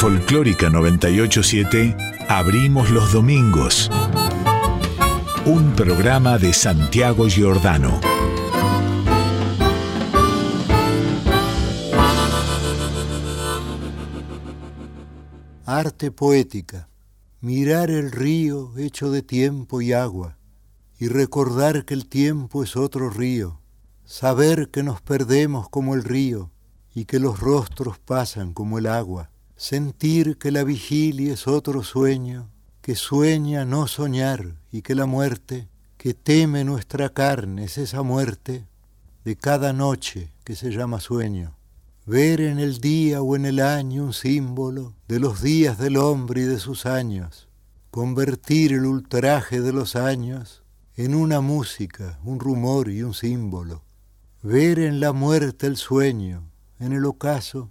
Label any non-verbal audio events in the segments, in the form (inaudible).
Folclórica 987 abrimos los domingos. Un programa de Santiago Giordano. Arte poética. Mirar el río hecho de tiempo y agua y recordar que el tiempo es otro río. Saber que nos perdemos como el río y que los rostros pasan como el agua sentir que la vigilia es otro sueño, que sueña no soñar y que la muerte, que teme nuestra carne, es esa muerte de cada noche que se llama sueño. Ver en el día o en el año un símbolo de los días del hombre y de sus años, convertir el ultraje de los años en una música, un rumor y un símbolo. Ver en la muerte el sueño, en el ocaso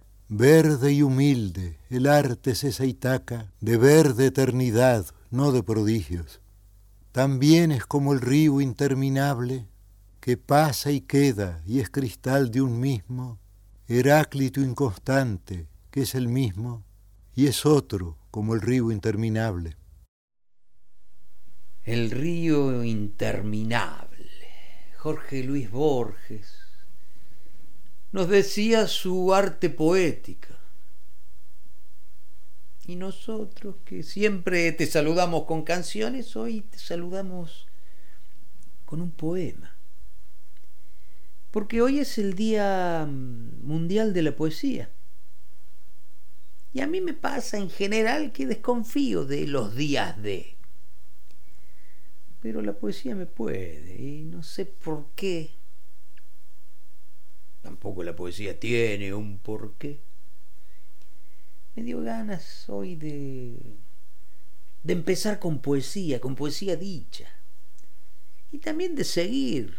Verde y humilde, el arte es esa Itaca de verde eternidad, no de prodigios. También es como el río interminable que pasa y queda y es cristal de un mismo, Heráclito inconstante, que es el mismo, y es otro como el río interminable. El río interminable, Jorge Luis Borges, nos decía su arte poética. Y nosotros que siempre te saludamos con canciones, hoy te saludamos con un poema. Porque hoy es el Día Mundial de la Poesía. Y a mí me pasa en general que desconfío de los días de. Pero la poesía me puede y no sé por qué Tampoco la poesía tiene un porqué. Me dio ganas hoy de, de empezar con poesía, con poesía dicha. Y también de seguir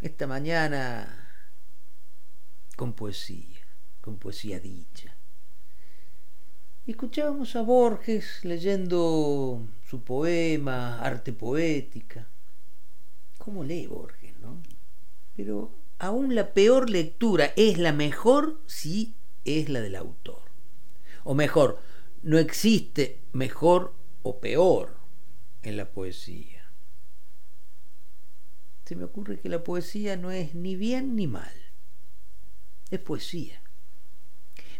esta mañana con poesía, con poesía dicha. escuchábamos a Borges leyendo su poema, arte poética. ¿Cómo lee Borges, no? Pero aún la peor lectura es la mejor si es la del autor. O mejor, no existe mejor o peor en la poesía. Se me ocurre que la poesía no es ni bien ni mal. Es poesía.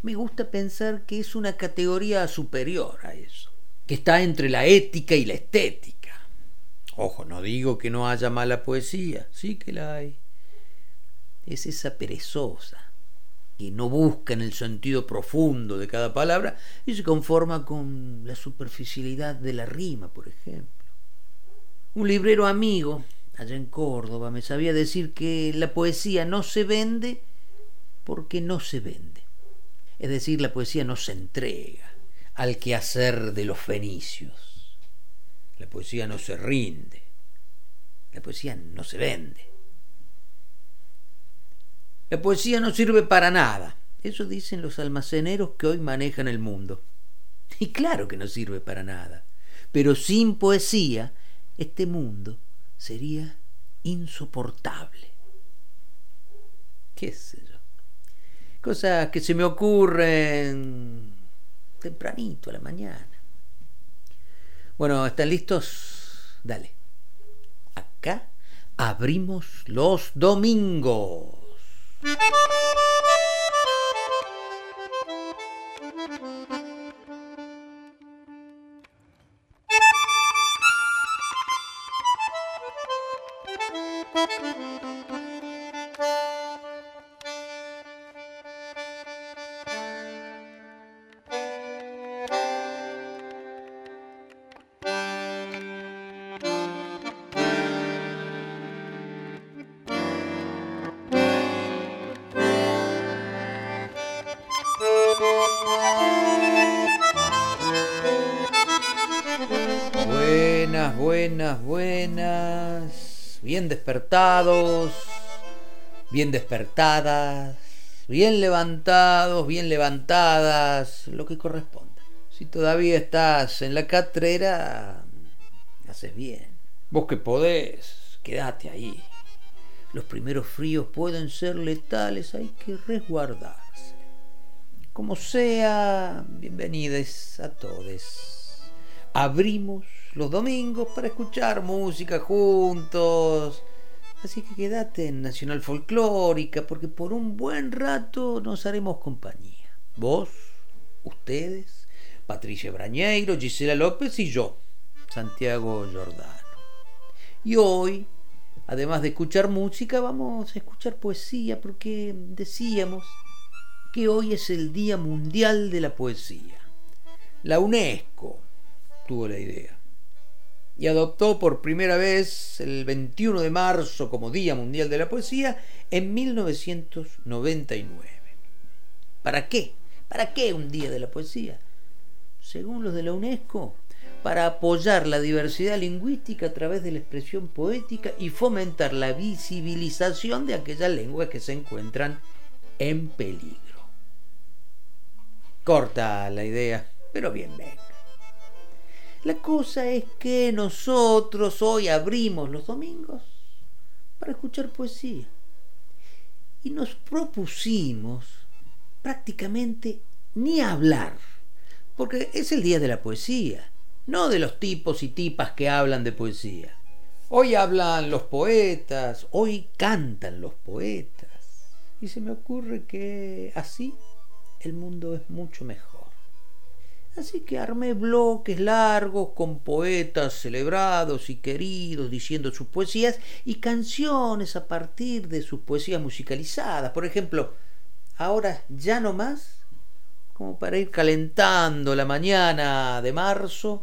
Me gusta pensar que es una categoría superior a eso, que está entre la ética y la estética. Ojo, no digo que no haya mala poesía, sí que la hay es esa perezosa que no busca en el sentido profundo de cada palabra y se conforma con la superficialidad de la rima, por ejemplo. Un librero amigo, allá en Córdoba, me sabía decir que la poesía no se vende porque no se vende. Es decir, la poesía no se entrega al quehacer de los fenicios. La poesía no se rinde. La poesía no se vende. La poesía no sirve para nada. Eso dicen los almaceneros que hoy manejan el mundo. Y claro que no sirve para nada. Pero sin poesía, este mundo sería insoportable. ¿Qué sé yo? Cosas que se me ocurren tempranito a la mañana. Bueno, ¿están listos? Dale. Acá abrimos los domingos. you bien despertadas, bien levantados, bien levantadas, lo que corresponda. Si todavía estás en la catrera, haces bien. Vos que podés, quédate ahí. Los primeros fríos pueden ser letales, hay que resguardarse. Como sea, bienvenidos a todos. Abrimos los domingos para escuchar música juntos. Así que quédate en Nacional Folclórica porque por un buen rato nos haremos compañía. Vos, ustedes, Patricia Brañeiro, Gisela López y yo, Santiago Giordano. Y hoy, además de escuchar música, vamos a escuchar poesía porque decíamos que hoy es el Día Mundial de la Poesía. La UNESCO tuvo la idea y adoptó por primera vez el 21 de marzo como Día Mundial de la Poesía en 1999. ¿Para qué? ¿Para qué un Día de la Poesía? Según los de la UNESCO, para apoyar la diversidad lingüística a través de la expresión poética y fomentar la visibilización de aquellas lenguas que se encuentran en peligro. Corta la idea, pero bien venga. La cosa es que nosotros hoy abrimos los domingos para escuchar poesía. Y nos propusimos prácticamente ni hablar, porque es el día de la poesía, no de los tipos y tipas que hablan de poesía. Hoy hablan los poetas, hoy cantan los poetas. Y se me ocurre que así el mundo es mucho mejor. Así que armé bloques largos con poetas celebrados y queridos diciendo sus poesías y canciones a partir de sus poesías musicalizadas. Por ejemplo, ahora ya no más, como para ir calentando la mañana de marzo,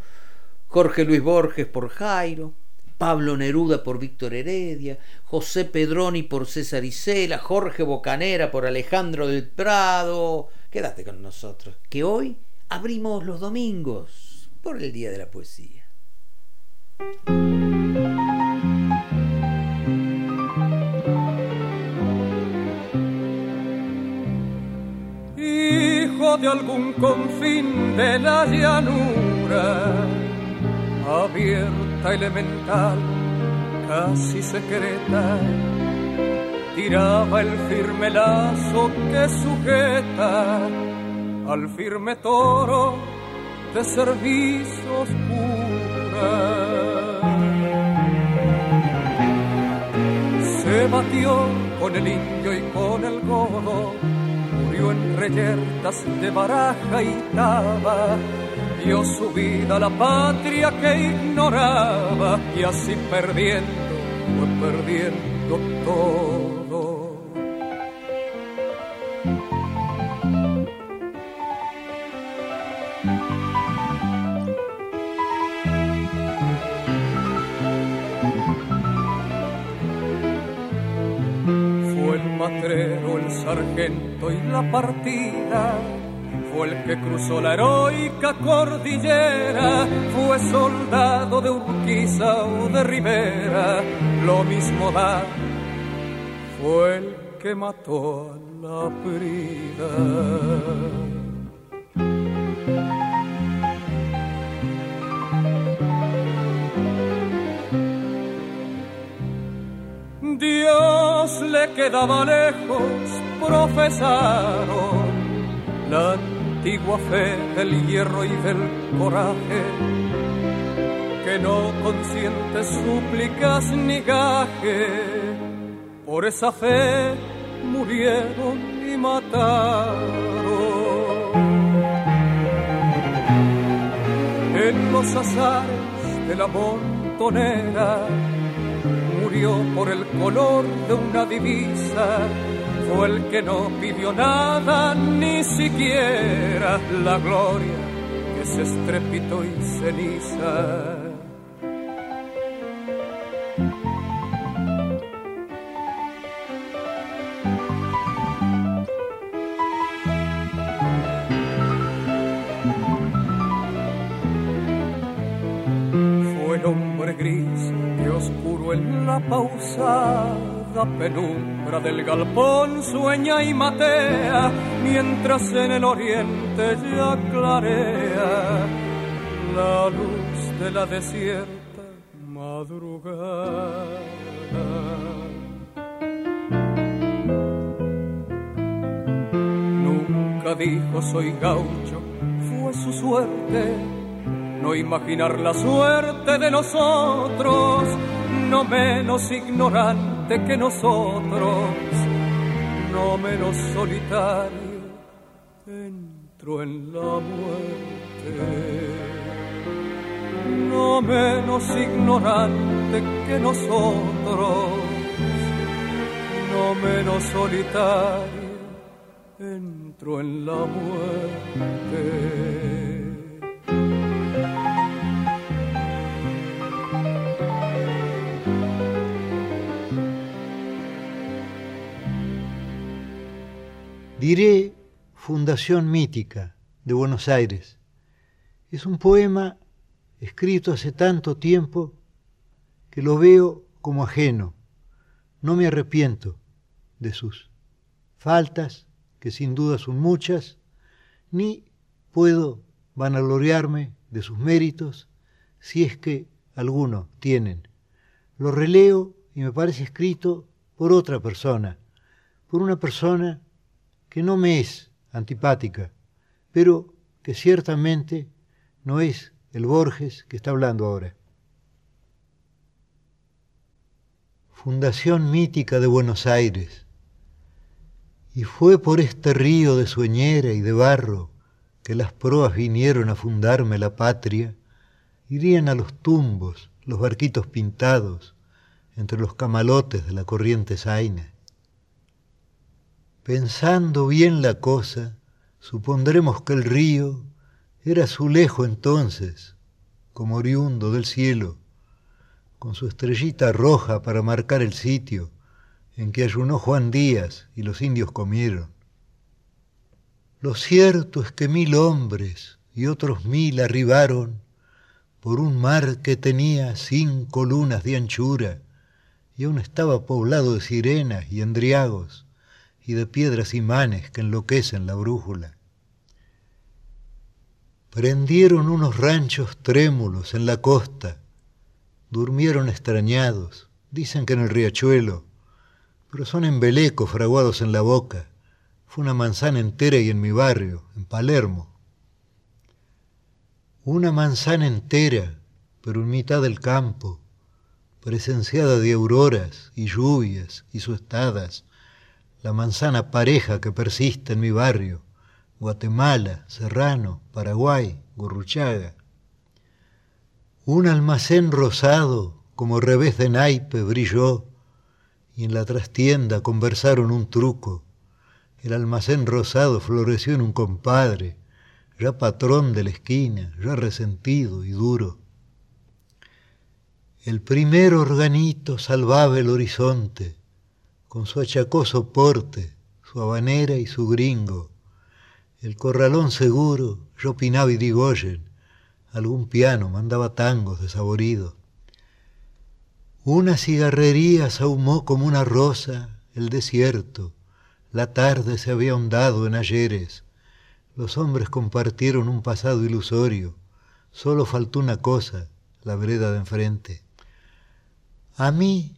Jorge Luis Borges por Jairo, Pablo Neruda por Víctor Heredia, José Pedroni por César Isela, Jorge Bocanera por Alejandro del Prado. Quédate con nosotros, que hoy abrimos los domingos por el Día de la Poesía. Hijo de algún confín de la llanura, abierta, elemental, casi secreta, tiraba el firme lazo que sujeta al firme toro de servicios pura. Se batió con el indio y con el godo, murió en reyertas de baraja y taba, dio su vida a la patria que ignoraba y así perdiendo, fue perdiendo todo. El sargento y la partida. Fue el que cruzó la heroica cordillera, fue soldado de Urquiza o de Rivera, lo mismo da. Fue el que mató a la prida. Dios le quedaba lejos, profesaron la antigua fe del hierro y del coraje, que no consiente súplicas ni gaje, por esa fe murieron y mataron. En los azares de la montonera, por el color de una divisa, fue el que no pidió nada, ni siquiera la gloria que se estrepitó y ceniza. La pausada penumbra del galpón sueña y matea, mientras en el oriente ya clarea la luz de la desierta madrugada. Nunca dijo soy gaucho, fue su suerte no imaginar la suerte de nosotros, no menos ignorante que nosotros, no menos solitario, entro en la muerte. No menos ignorante que nosotros, no menos solitario, entro en la muerte. Diré Fundación Mítica de Buenos Aires. Es un poema escrito hace tanto tiempo que lo veo como ajeno. No me arrepiento de sus faltas, que sin duda son muchas, ni puedo vanagloriarme de sus méritos, si es que alguno tienen. Lo releo y me parece escrito por otra persona, por una persona que no me es antipática, pero que ciertamente no es el Borges que está hablando ahora. Fundación mítica de Buenos Aires. Y fue por este río de sueñera y de barro que las proas vinieron a fundarme la patria, irían a los tumbos los barquitos pintados entre los camalotes de la corriente zaina. Pensando bien la cosa, supondremos que el río era azulejo entonces, como oriundo del cielo, con su estrellita roja para marcar el sitio en que ayunó Juan Díaz y los indios comieron. Lo cierto es que mil hombres y otros mil arribaron por un mar que tenía cinco lunas de anchura y aún estaba poblado de sirenas y endriagos y de piedras imanes que enloquecen la brújula. Prendieron unos ranchos trémulos en la costa, durmieron extrañados, dicen que en el riachuelo, pero son embelecos fraguados en la boca. Fue una manzana entera y en mi barrio, en Palermo. Una manzana entera, pero en mitad del campo, presenciada de auroras y lluvias y suestadas, la manzana pareja que persiste en mi barrio, Guatemala, Serrano, Paraguay, Gurruchaga. Un almacén rosado como revés de naipe brilló y en la trastienda conversaron un truco. El almacén rosado floreció en un compadre, ya patrón de la esquina, ya resentido y duro. El primer organito salvaba el horizonte, con su achacoso porte, su habanera y su gringo. El corralón seguro, yo opinaba y digoyen, algún piano mandaba tangos desaboridos. Una cigarrería sahumó como una rosa el desierto, la tarde se había ahondado en ayeres, los hombres compartieron un pasado ilusorio, solo faltó una cosa, la vereda de enfrente. A mí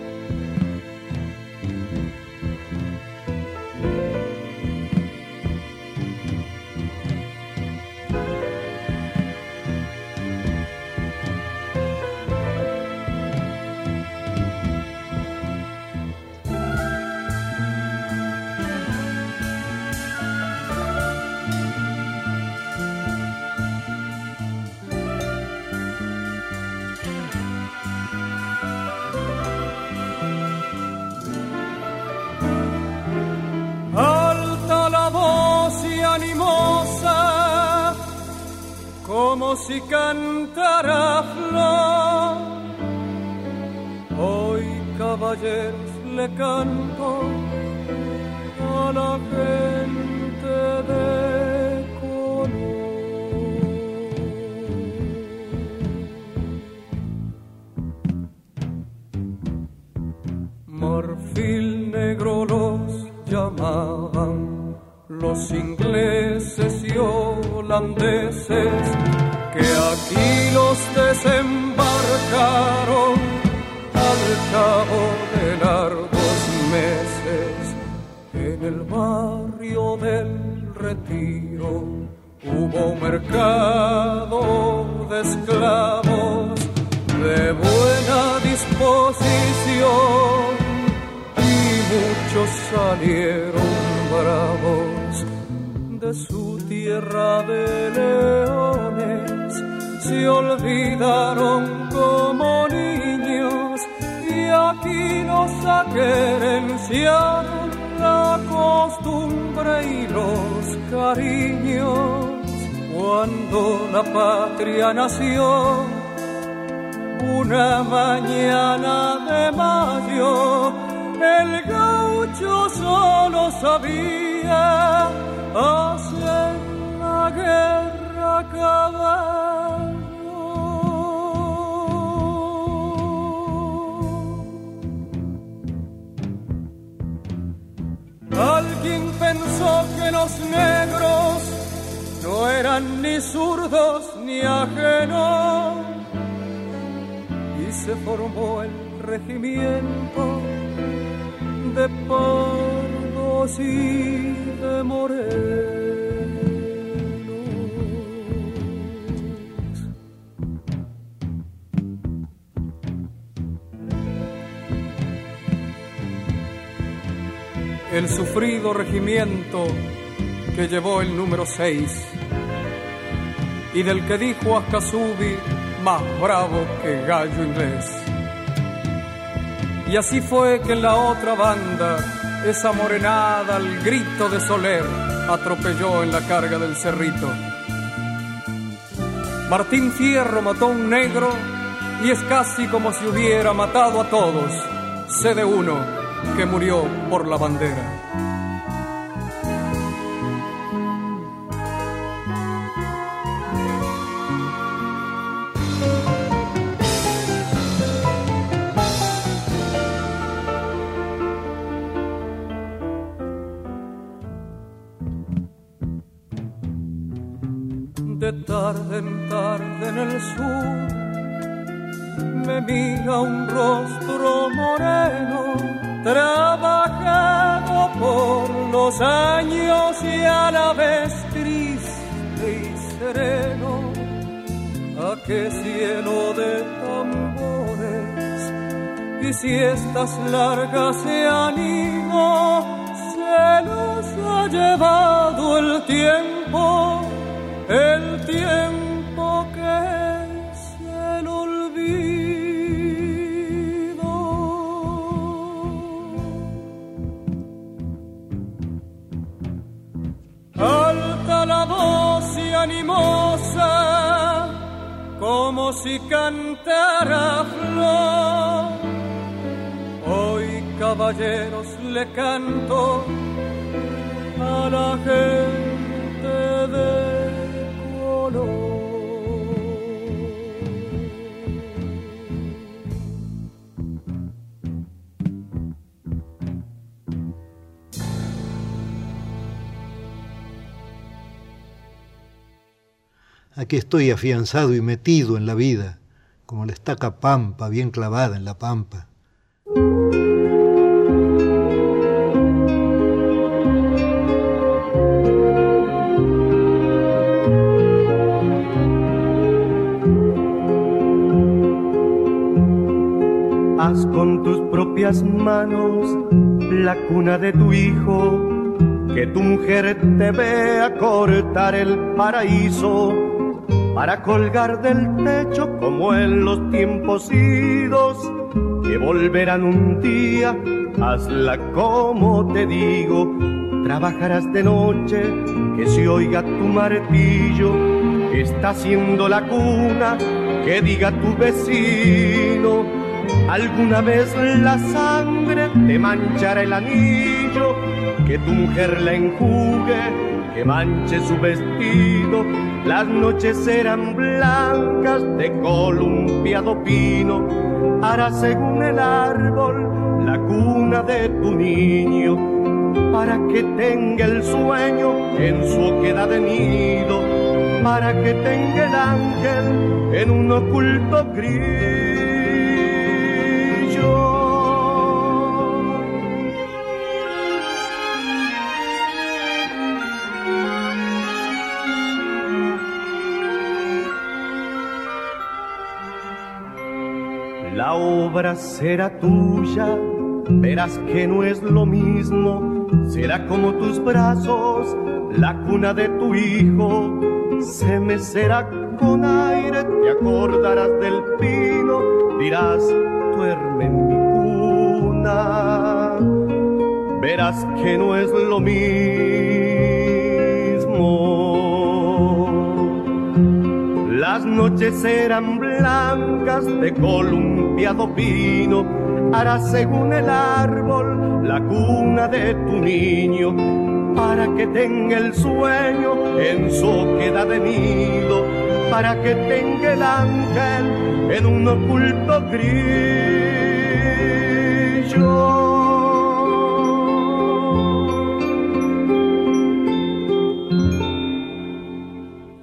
voz y cantará flor. Hoy, caballeros, le canto a la gente de color. Marfil negro los llamaban los ingleses y holandeses que aquí los desembarcaron al cabo de largos meses. En el barrio del retiro hubo mercado de esclavos de buena disposición y muchos salieron bravos de su tierra de leones se olvidaron como niños y aquí nos aquerenciaron la costumbre y los cariños cuando la patria nació una mañana de mayo el gaucho solo sabía hacer la guerra caballo. Pensó que los negros no eran ni zurdos ni ajenos y se formó el regimiento de pardos y de morenos. El sufrido regimiento que llevó el número 6 y del que dijo a Kasubi más bravo que gallo inglés. Y así fue que en la otra banda, esa morenada al grito de Soler atropelló en la carga del cerrito. Martín Fierro mató a un negro y es casi como si hubiera matado a todos, sé de uno que murió por la bandera. Y si estas largas se han ido se los ha llevado el tiempo el tiempo que es el olvido. Alta la voz y animosa, como si cantara flor. Caballeros, le canto a la gente de Aquí estoy afianzado y metido en la vida, como la estaca pampa bien clavada en la pampa. Con tus propias manos la cuna de tu hijo, que tu mujer te vea cortar el paraíso para colgar del techo como en los tiempos idos, que volverán un día, hazla como te digo, trabajarás de noche, que se oiga tu martillo, que está haciendo la cuna, que diga tu vecino, alguna vez la sangre te manchará el anillo, que tu mujer la enjugue, que manche su vestido, las noches serán blancas de columpiado pino, hará según el árbol la cuna de tu niño, para que tenga el sueño en su oquedad de nido, para que tenga el ángel en un oculto grillo. La obra será tuya, verás que no es lo mismo, será como tus brazos, la cuna de tu hijo, se mecerá con aire, te acordarás del pino, dirás, en mi cuna, verás que no es lo mismo. Las noches eran blancas de columpiado pino, harás según el árbol la cuna de tu niño, para que tenga el sueño en su queda de nido, para que tenga el ángel en un oculto grillo.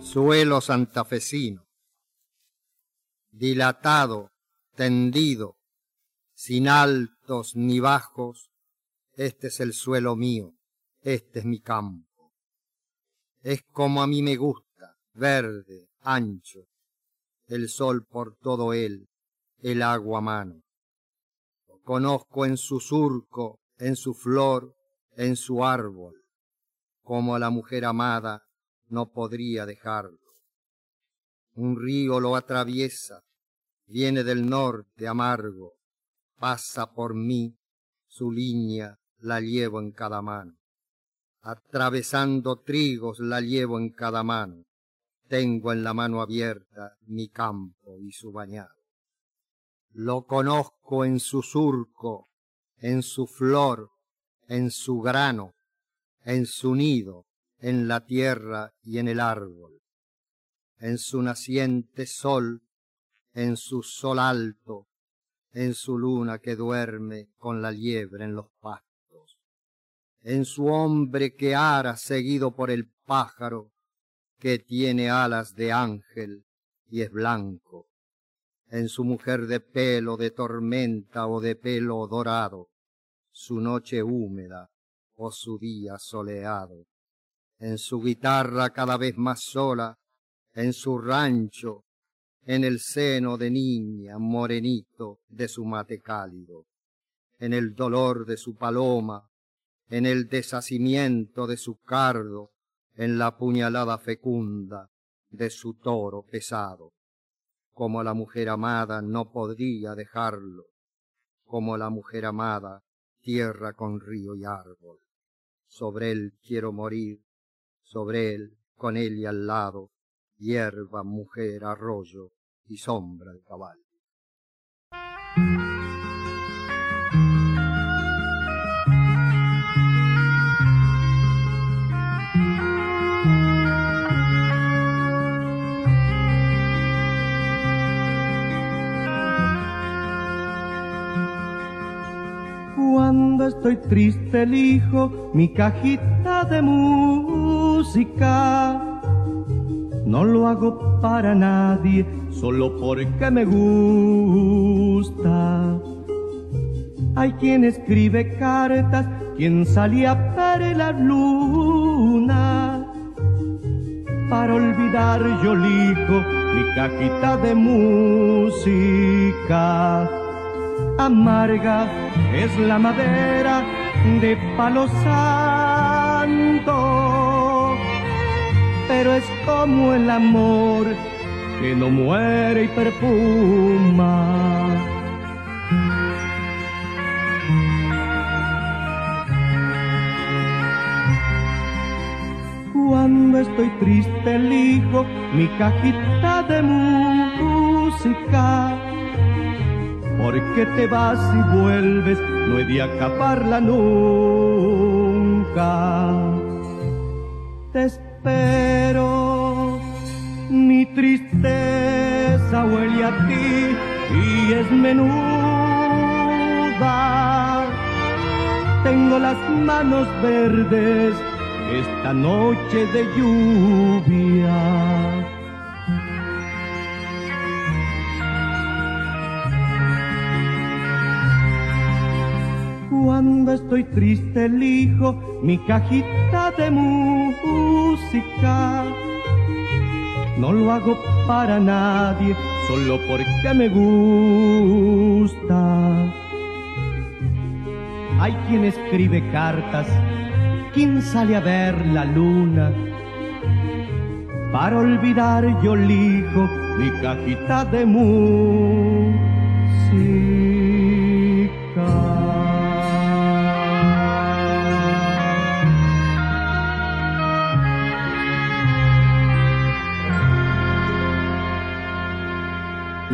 Suelo santafesino, dilatado, tendido, sin altos ni bajos, este es el suelo mío, este es mi campo. Es como a mí me gusta, verde, ancho, el sol por todo él, el agua mano. Conozco en su surco, en su flor, en su árbol, como la mujer amada no podría dejarlo. Un río lo atraviesa, viene del norte amargo, pasa por mí, su línea la llevo en cada mano. Atravesando trigos la llevo en cada mano. Tengo en la mano abierta mi campo y su bañado. Lo conozco en su surco, en su flor, en su grano, en su nido, en la tierra y en el árbol, en su naciente sol, en su sol alto, en su luna que duerme con la liebre en los pastos, en su hombre que ara seguido por el pájaro, que tiene alas de ángel y es blanco, en su mujer de pelo de tormenta o de pelo dorado, su noche húmeda o su día soleado, en su guitarra cada vez más sola, en su rancho, en el seno de niña morenito de su mate cálido, en el dolor de su paloma, en el deshacimiento de su cardo, en la puñalada fecunda de su toro pesado. Como la mujer amada no podría dejarlo, como la mujer amada tierra con río y árbol. Sobre él quiero morir, sobre él, con él y al lado, hierba, mujer, arroyo y sombra de caballo. Cuando estoy triste elijo mi cajita de música. No lo hago para nadie, solo porque me gusta. Hay quien escribe cartas, quien salía a ver la luna. Para olvidar yo elijo mi cajita de música. Amarga es la madera de palo santo, pero es como el amor que no muere y perfuma. Cuando estoy triste elijo mi cajita de música porque te vas y vuelves, no he de acaparla nunca. Te espero, mi tristeza huele a ti y es menuda tengo las manos verdes esta noche de lluvia. Cuando estoy triste elijo mi cajita de música. No lo hago para nadie, solo porque me gusta. Hay quien escribe cartas, quien sale a ver la luna. Para olvidar yo elijo mi cajita de música.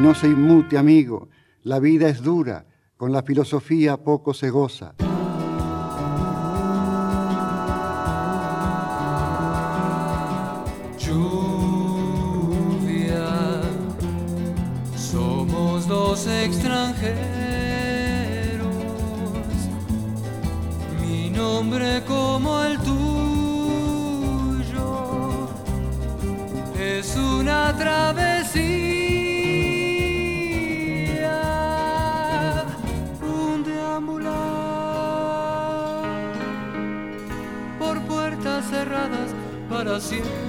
No se inmute, amigo, la vida es dura con la filosofía poco se goza. Lluvia, somos dos extranjeros. Mi nombre como el tuyo es una travesía. Para siempre.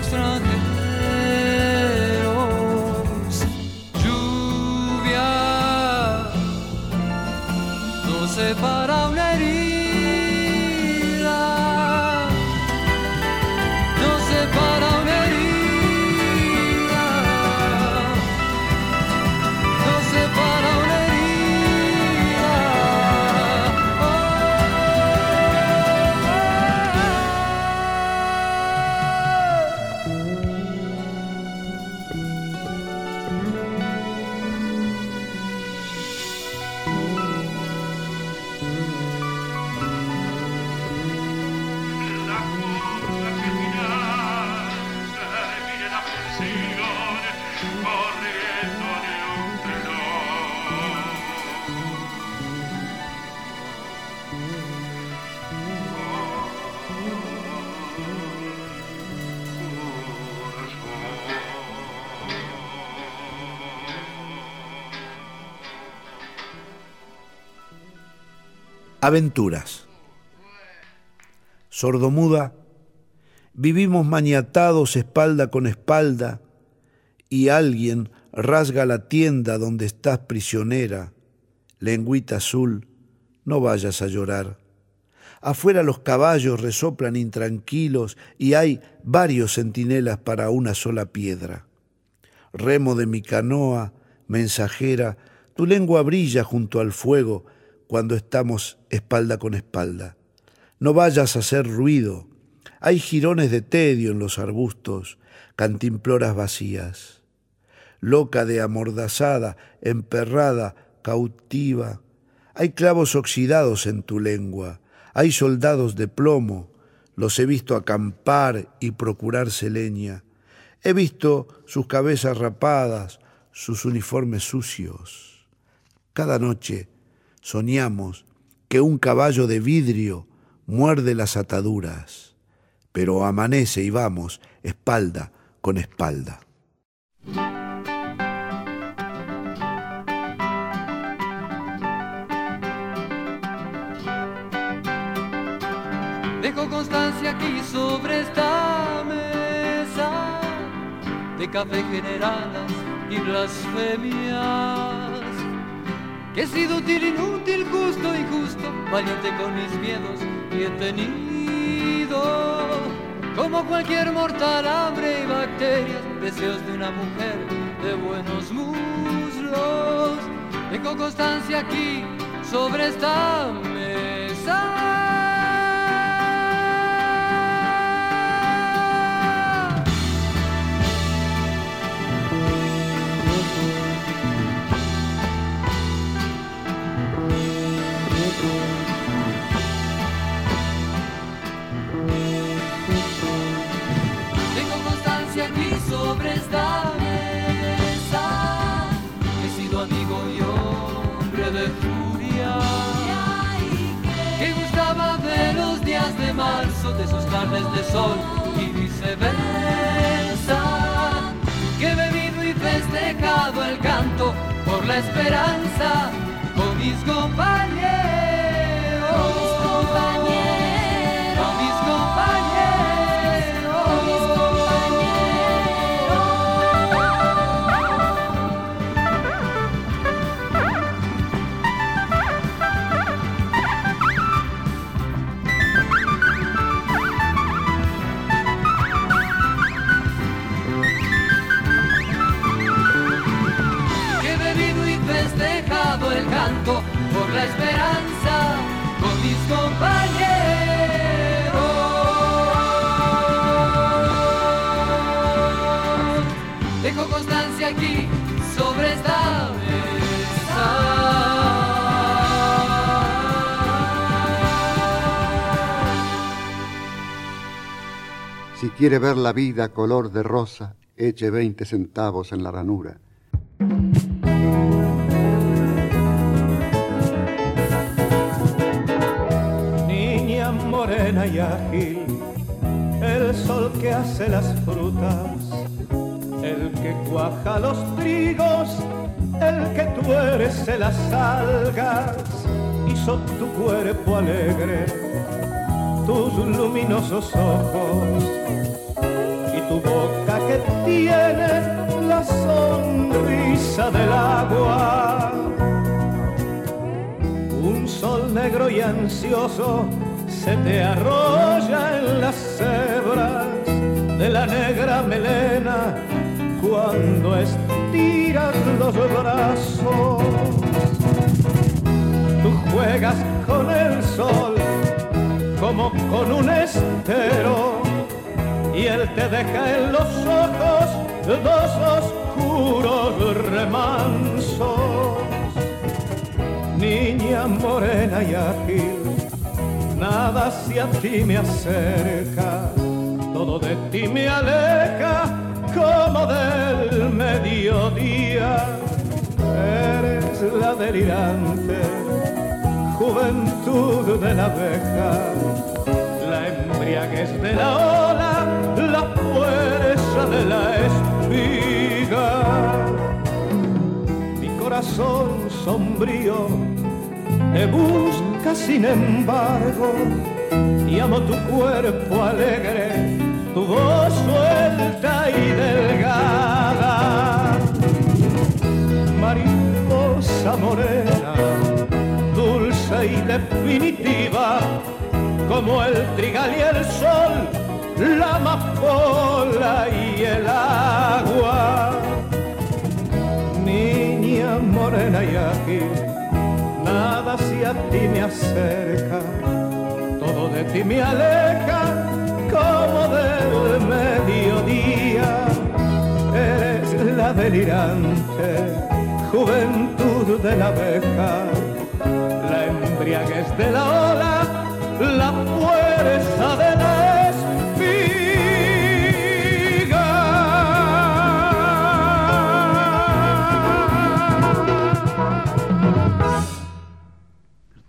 Dos Aventuras. Sordomuda, vivimos maniatados espalda con espalda y alguien rasga la tienda donde estás prisionera, lengüita azul, no vayas a llorar. Afuera los caballos resoplan intranquilos y hay varios centinelas para una sola piedra. Remo de mi canoa, mensajera, tu lengua brilla junto al fuego cuando estamos espalda con espalda. No vayas a hacer ruido. Hay jirones de tedio en los arbustos, cantimploras vacías. Loca de amordazada, emperrada, cautiva. Hay clavos oxidados en tu lengua hay soldados de plomo, los he visto acampar y procurarse leña. He visto sus cabezas rapadas, sus uniformes sucios. Cada noche soñamos que un caballo de vidrio muerde las ataduras, pero amanece y vamos espalda con espalda. Dejo constancia aquí sobre esta mesa de café generadas y blasfemias. Que he sido útil, inútil, justo, injusto, valiente con mis miedos y he tenido, como cualquier mortal, hambre y bacterias, deseos de una mujer de buenos muslos. Dejo constancia aquí sobre esta mesa. De sus tardes de sol y viceversa. Que he bebido y festejado el canto por la esperanza con mis compañeros. Si quiere ver la vida color de rosa, eche 20 centavos en la ranura. y ágil, el sol que hace las frutas, el que cuaja los trigos, el que tuerce las algas, hizo tu cuerpo alegre, tus luminosos ojos tu boca que tiene la sonrisa del agua. Un sol negro y ansioso se te arrolla en las cebras de la negra melena cuando estiras los brazos. Tú juegas con el sol como con un estero y él te deja en los ojos dos oscuros remansos. Niña morena y ágil nada si a ti me acerca, todo de ti me aleja como del mediodía. Eres la delirante juventud de la abeja, la embriaguez de la ola, la fuerza de la espiga. Mi corazón sombrío te busca sin embargo y amo tu cuerpo alegre, tu voz suelta y delgada. Mariposa morena, dulce y definitiva, como el trigal y el sol, la amapola y el agua. Niña morena y aquí, nada si a ti me acerca, todo de ti me aleja como del mediodía. Eres la delirante juventud de la abeja, la embriaguez de la ola la fuerza de la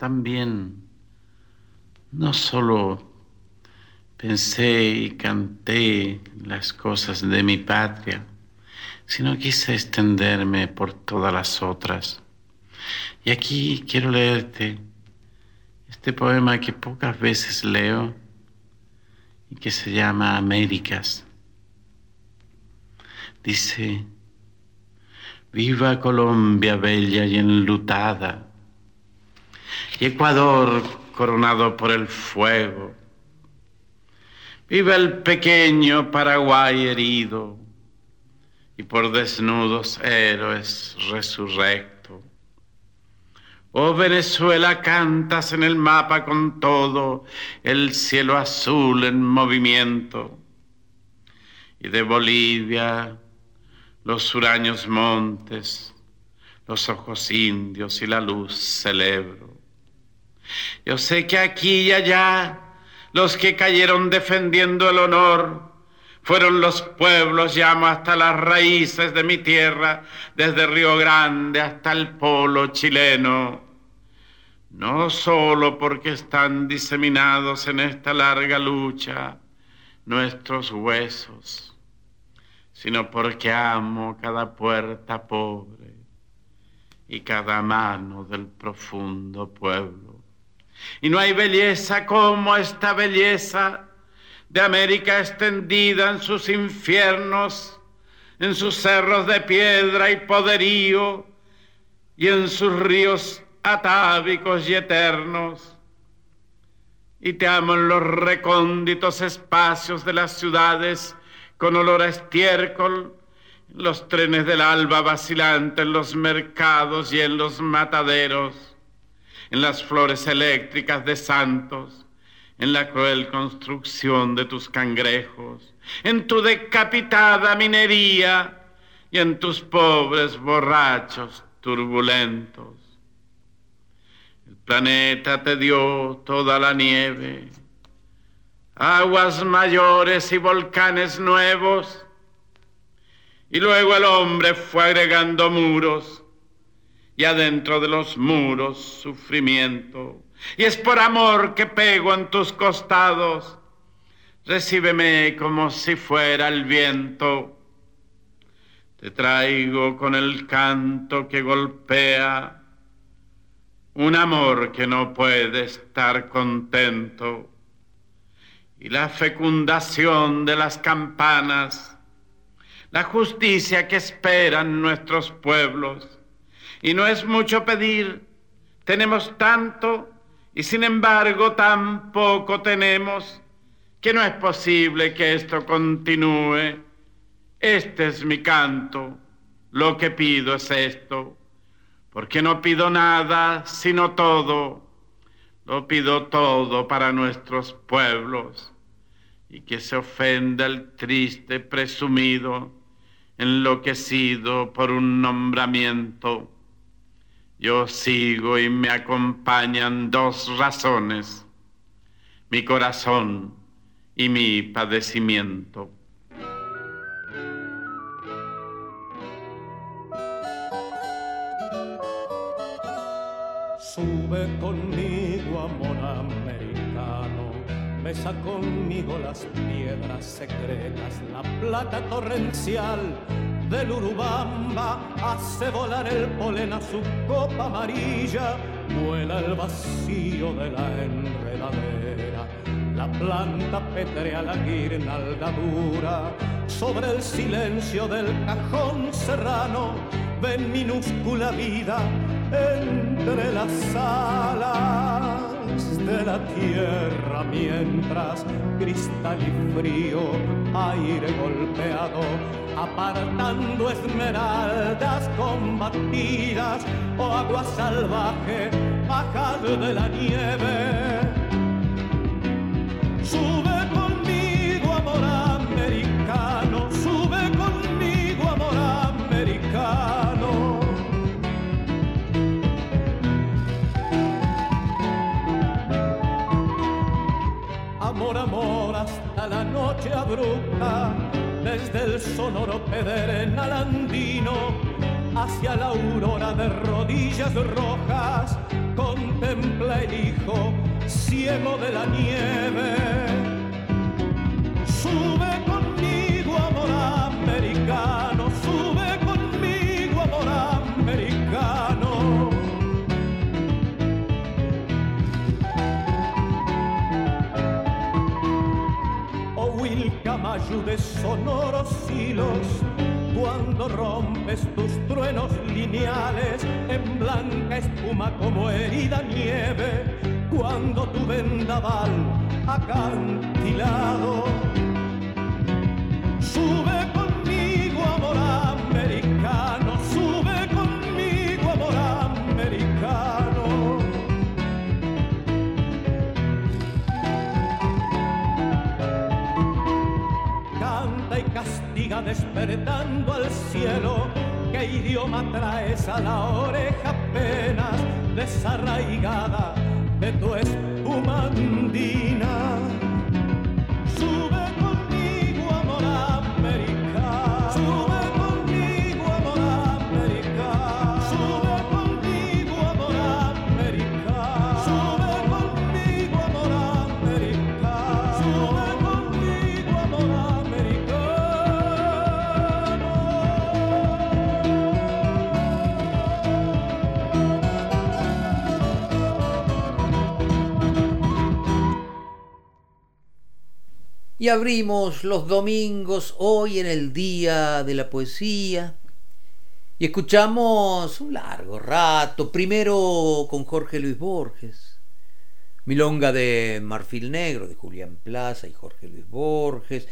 También no solo pensé y canté las cosas de mi patria, sino quise extenderme por todas las otras. Y aquí quiero leerte este poema que pocas veces leo y que se llama Américas. Dice, viva Colombia bella y enlutada, y Ecuador coronado por el fuego, viva el pequeño Paraguay herido y por desnudos héroes resurrectos Oh Venezuela, cantas en el mapa con todo el cielo azul en movimiento. Y de Bolivia, los huraños montes, los ojos indios y la luz celebro. Yo sé que aquí y allá los que cayeron defendiendo el honor fueron los pueblos, llamo hasta las raíces de mi tierra, desde Río Grande hasta el polo chileno no solo porque están diseminados en esta larga lucha nuestros huesos, sino porque amo cada puerta pobre y cada mano del profundo pueblo. Y no hay belleza como esta belleza de América extendida en sus infiernos, en sus cerros de piedra y poderío, y en sus ríos atávicos y eternos. Y te amo en los recónditos espacios de las ciudades con olor a estiércol, en los trenes del alba vacilante, en los mercados y en los mataderos, en las flores eléctricas de santos, en la cruel construcción de tus cangrejos, en tu decapitada minería y en tus pobres borrachos turbulentos. Planeta te dio toda la nieve, aguas mayores y volcanes nuevos, y luego el hombre fue agregando muros, y adentro de los muros sufrimiento, y es por amor que pego en tus costados, recíbeme como si fuera el viento. Te traigo con el canto que golpea. Un amor que no puede estar contento. Y la fecundación de las campanas, la justicia que esperan nuestros pueblos. Y no es mucho pedir, tenemos tanto y sin embargo tan poco tenemos que no es posible que esto continúe. Este es mi canto, lo que pido es esto porque no pido nada, sino todo. Lo pido todo para nuestros pueblos y que se ofenda el triste presumido, enloquecido por un nombramiento. Yo sigo y me acompañan dos razones, mi corazón y mi padecimiento. Sube conmigo, americano, besa conmigo las piedras secretas, la plata torrencial del Urubamba hace volar el polen a su copa amarilla, vuela el vacío de la enredadera, la planta petrea la guirnalda dura sobre el silencio del cajón serrano, ven minúscula vida entre las alas de la tierra mientras cristal y frío, aire golpeado, apartando esmeraldas combatidas o agua salvaje, bajar de la nieve. Hasta la noche abrupta, desde el sonoro pedernal andino hacia la aurora de rodillas rojas, contempla el hijo ciego de la nieve. Sube conmigo, amor americano, De sonoros hilos, cuando rompes tus truenos lineales en blanca espuma como herida nieve, cuando tu vendaval acantilado sube conmigo despertando al cielo. ¿Qué idioma traes a la oreja apenas desarraigada de tu espuma andina? Y abrimos los domingos hoy en el Día de la Poesía y escuchamos un largo rato, primero con Jorge Luis Borges, Milonga de Marfil Negro de Julián Plaza y Jorge Luis Borges.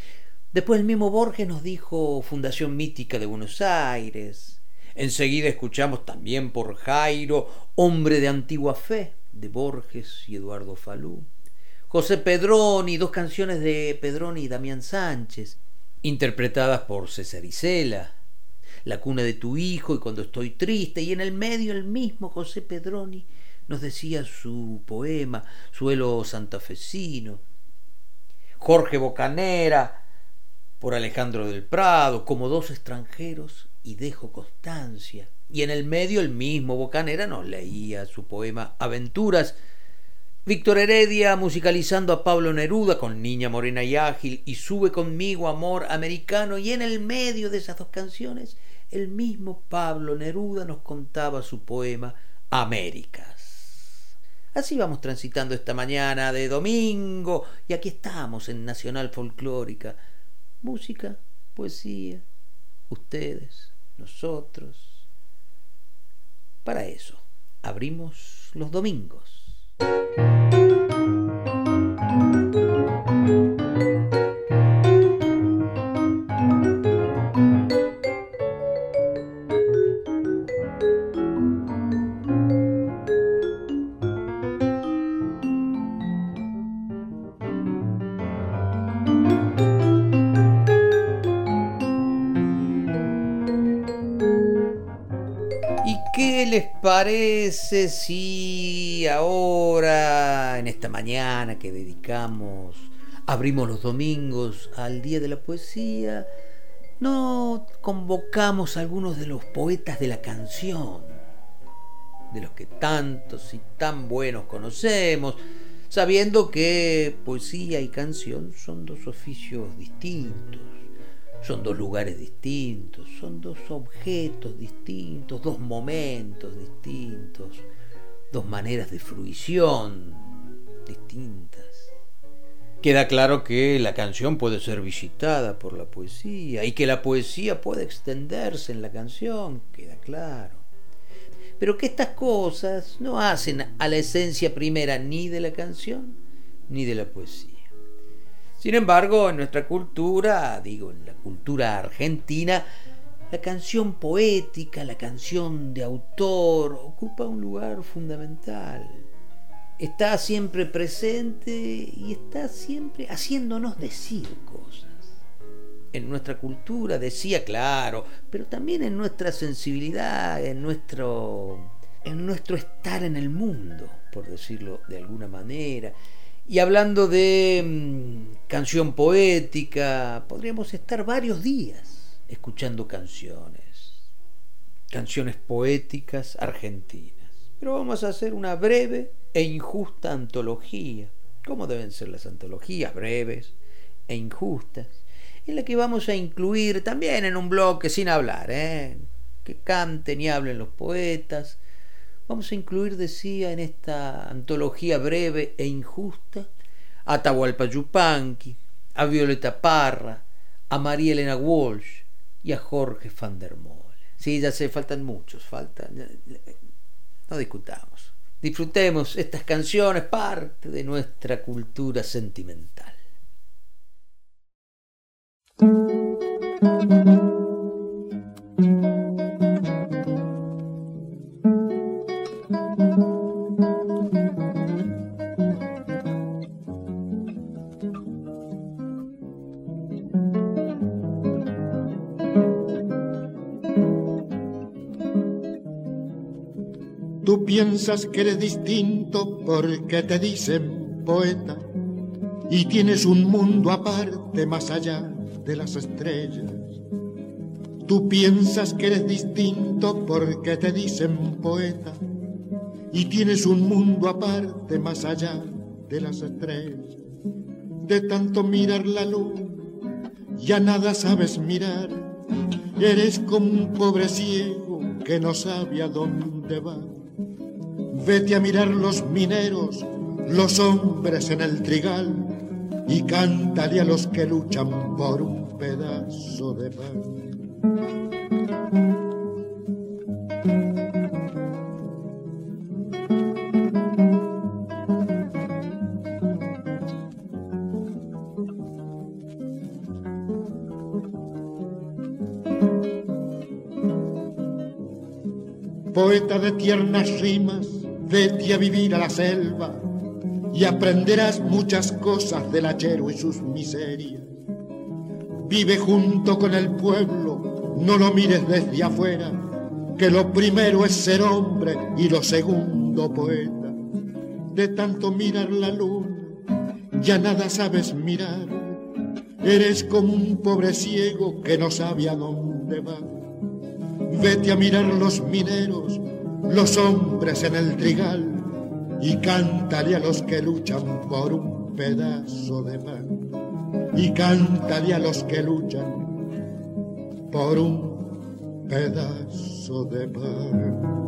Después el mismo Borges nos dijo Fundación Mítica de Buenos Aires. Enseguida escuchamos también por Jairo, Hombre de Antigua Fe de Borges y Eduardo Falú. José Pedroni, dos canciones de Pedroni y Damián Sánchez, interpretadas por César Isela. La cuna de tu hijo y cuando estoy triste, y en el medio el mismo José Pedroni nos decía su poema, Suelo Santafesino. Jorge Bocanera, por Alejandro del Prado, como dos extranjeros, y dejo constancia. Y en el medio el mismo Bocanera nos leía su poema Aventuras, Víctor Heredia musicalizando a Pablo Neruda con Niña Morena y Ágil y Sube conmigo Amor Americano y en el medio de esas dos canciones el mismo Pablo Neruda nos contaba su poema Américas. Así vamos transitando esta mañana de domingo y aquí estamos en Nacional Folclórica. Música, poesía, ustedes, nosotros. Para eso abrimos los domingos. ¿Y parece si ahora, en esta mañana que dedicamos, abrimos los domingos al Día de la Poesía, no convocamos a algunos de los poetas de la canción, de los que tantos y tan buenos conocemos, sabiendo que poesía y canción son dos oficios distintos? Son dos lugares distintos, son dos objetos distintos, dos momentos distintos, dos maneras de fruición distintas. Queda claro que la canción puede ser visitada por la poesía y que la poesía puede extenderse en la canción, queda claro. pero que estas cosas no hacen a la esencia primera ni de la canción ni de la poesía. Sin embargo, en nuestra cultura, digo, en la cultura argentina, la canción poética, la canción de autor, ocupa un lugar fundamental. Está siempre presente y está siempre haciéndonos decir cosas. En nuestra cultura decía, claro, pero también en nuestra sensibilidad, en nuestro, en nuestro estar en el mundo, por decirlo de alguna manera. Y hablando de mm, canción poética, podríamos estar varios días escuchando canciones, canciones poéticas argentinas. Pero vamos a hacer una breve e injusta antología, como deben ser las antologías breves e injustas, en la que vamos a incluir también en un bloque sin hablar, ¿eh? que canten y hablen los poetas. Vamos a incluir, decía, en esta antología breve e injusta a Tahualpa Yupanqui, a Violeta Parra, a María Elena Walsh, y a Jorge van der Molen. Sí, ya sé, faltan muchos, faltan. No discutamos. Disfrutemos estas canciones, parte de nuestra cultura sentimental. Piensas que eres distinto porque te dicen poeta y tienes un mundo aparte más allá de las estrellas. Tú piensas que eres distinto porque te dicen poeta y tienes un mundo aparte más allá de las estrellas. De tanto mirar la luz, ya nada sabes mirar. Eres como un pobre ciego que no sabe a dónde va Vete a mirar los mineros, los hombres en el trigal, y cántale a los que luchan por un pedazo de pan. Poeta de tiernas rimas, Vete a vivir a la selva y aprenderás muchas cosas del hachero y sus miserias. Vive junto con el pueblo, no lo mires desde afuera, que lo primero es ser hombre y lo segundo poeta. De tanto mirar la luna, ya nada sabes mirar. Eres como un pobre ciego que no sabe a dónde va. Vete a mirar los mineros los hombres en el trigal y cántale a los que luchan por un pedazo de pan y cántale a los que luchan por un pedazo de pan.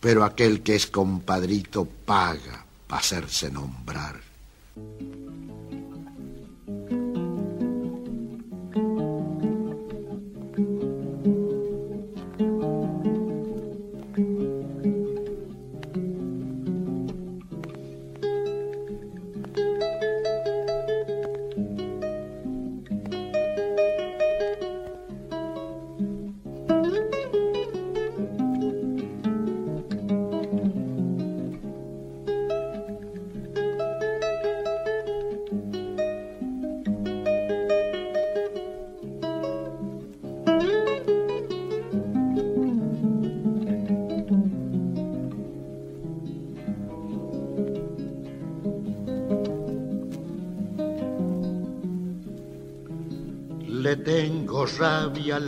Pero aquel que es compadrito paga para hacerse nombrar.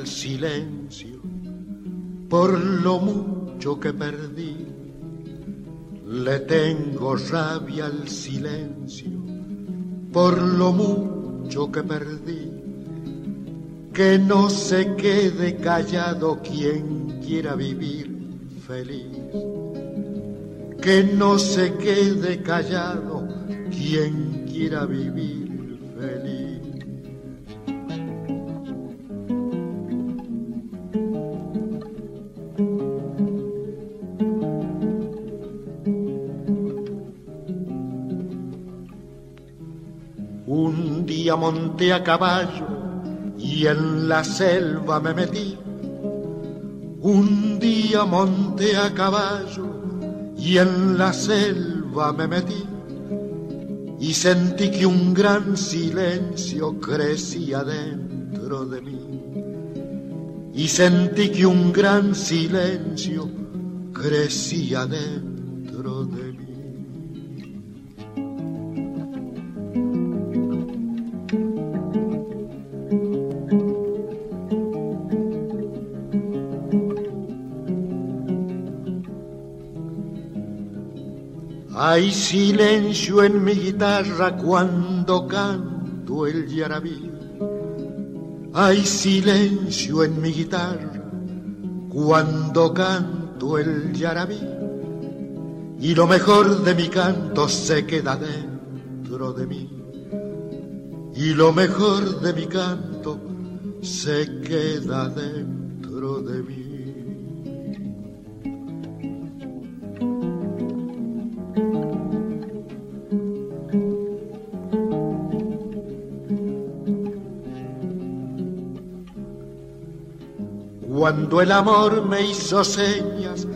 Silencio por lo mucho que perdí. Le tengo rabia al silencio por lo mucho que perdí. Que no se quede callado quien quiera vivir feliz. Que no se quede callado quien quiera vivir monté a caballo y en la selva me metí. Un día monté a caballo y en la selva me metí. Y sentí que un gran silencio crecía dentro de mí. Y sentí que un gran silencio crecía dentro de mí. Hay silencio en mi guitarra cuando canto el yarabí. Hay silencio en mi guitarra cuando canto el yarabí. Y lo mejor de mi canto se queda dentro de mí. Y lo mejor de mi canto se queda dentro de mí. Cuando el amor me hizo señas,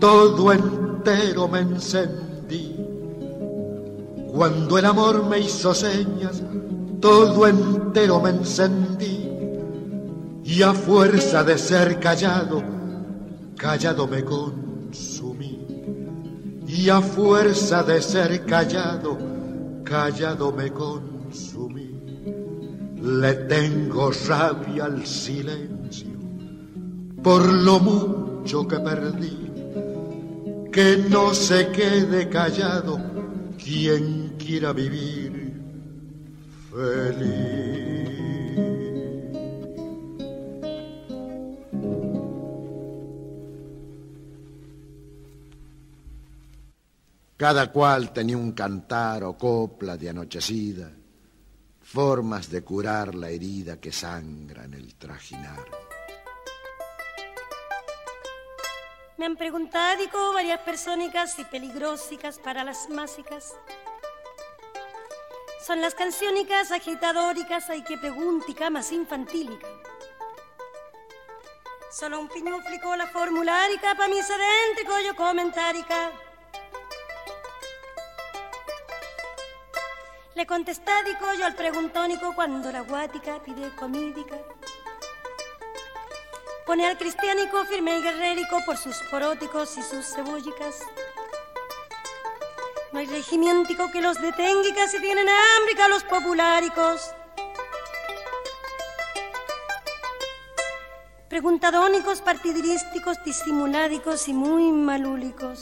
todo entero me encendí. Cuando el amor me hizo señas, todo entero me encendí. Y a fuerza de ser callado, callado me consumí. Y a fuerza de ser callado, callado me consumí. Le tengo rabia al silencio por lo mucho que perdí, que no se quede callado quien quiera vivir feliz. Cada cual tenía un cantar o copla de anochecida, formas de curar la herida que sangra en el trajinar. Me han preguntado varias persónicas y peligrosicas para las másicas. Son las canciónicas agitadóricas, hay que preguntica más infantílica. Solo un piñuflico la formulárica, pa' mi sedéntrico yo comentárica. Le contestádico yo al preguntónico cuando la guática pide comídica. Pone al cristiánico firme y guerrérico por sus poróticos y sus cebollicas. No hay regimiéntico que los detenga y tienen hambre los populáricos. Preguntadónicos, partidirísticos, disimuládicos y muy malúlicos.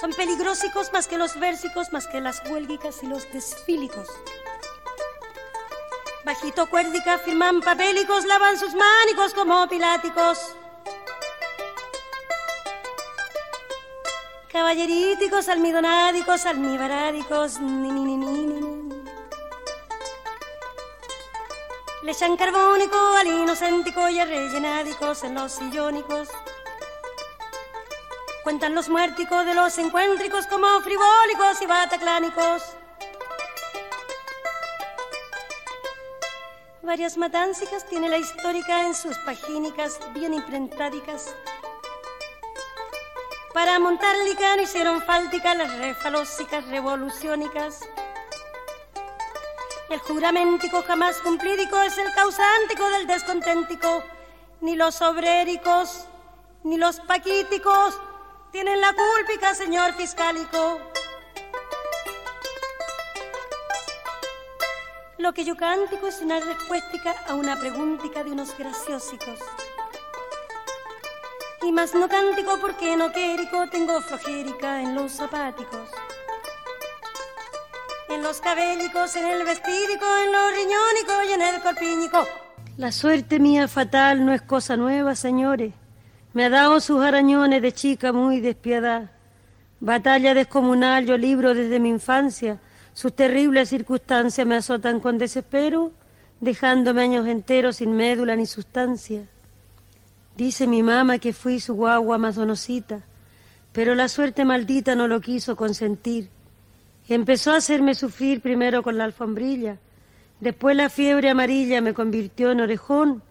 Son peligrosicos más que los versicos, más que las huélgicas y los desfílicos. Bajito cuérdica firman papélicos, lavan sus mánicos como piláticos. Caballeríticos, almidonádicos, almibarádicos, ni ni ni ni ni. Le echan carbónico al inocéntico y a rellenádicos en los sillónicos. Cuentan los muérticos de los encuéntricos como frivólicos y bataclánicos. Varias matáncicas tiene la histórica en sus pagínicas bien imprentádicas. Para montar licano hicieron fáltica las refalósicas revoluciónicas. El juramentico jamás cumplídico es el causántico del desconténtico. Ni los obréricos, ni los paquíticos tienen la cúlpica, señor fiscálico. Lo que yo cántico es una respuesta a una preguntica de unos graciosicos. Y más no cántico porque no quérico tengo flojérica en los zapáticos. En los cabélicos, en el vestídico, en los riñónicos y en el corpínico. La suerte mía fatal no es cosa nueva, señores. Me ha dado sus arañones de chica muy despiadada. Batalla descomunal yo libro desde mi infancia sus terribles circunstancias me azotan con desespero, dejándome años enteros sin médula ni sustancia. Dice mi mamá que fui su guagua más donosita, pero la suerte maldita no lo quiso consentir. Empezó a hacerme sufrir primero con la alfombrilla, después la fiebre amarilla me convirtió en orejón,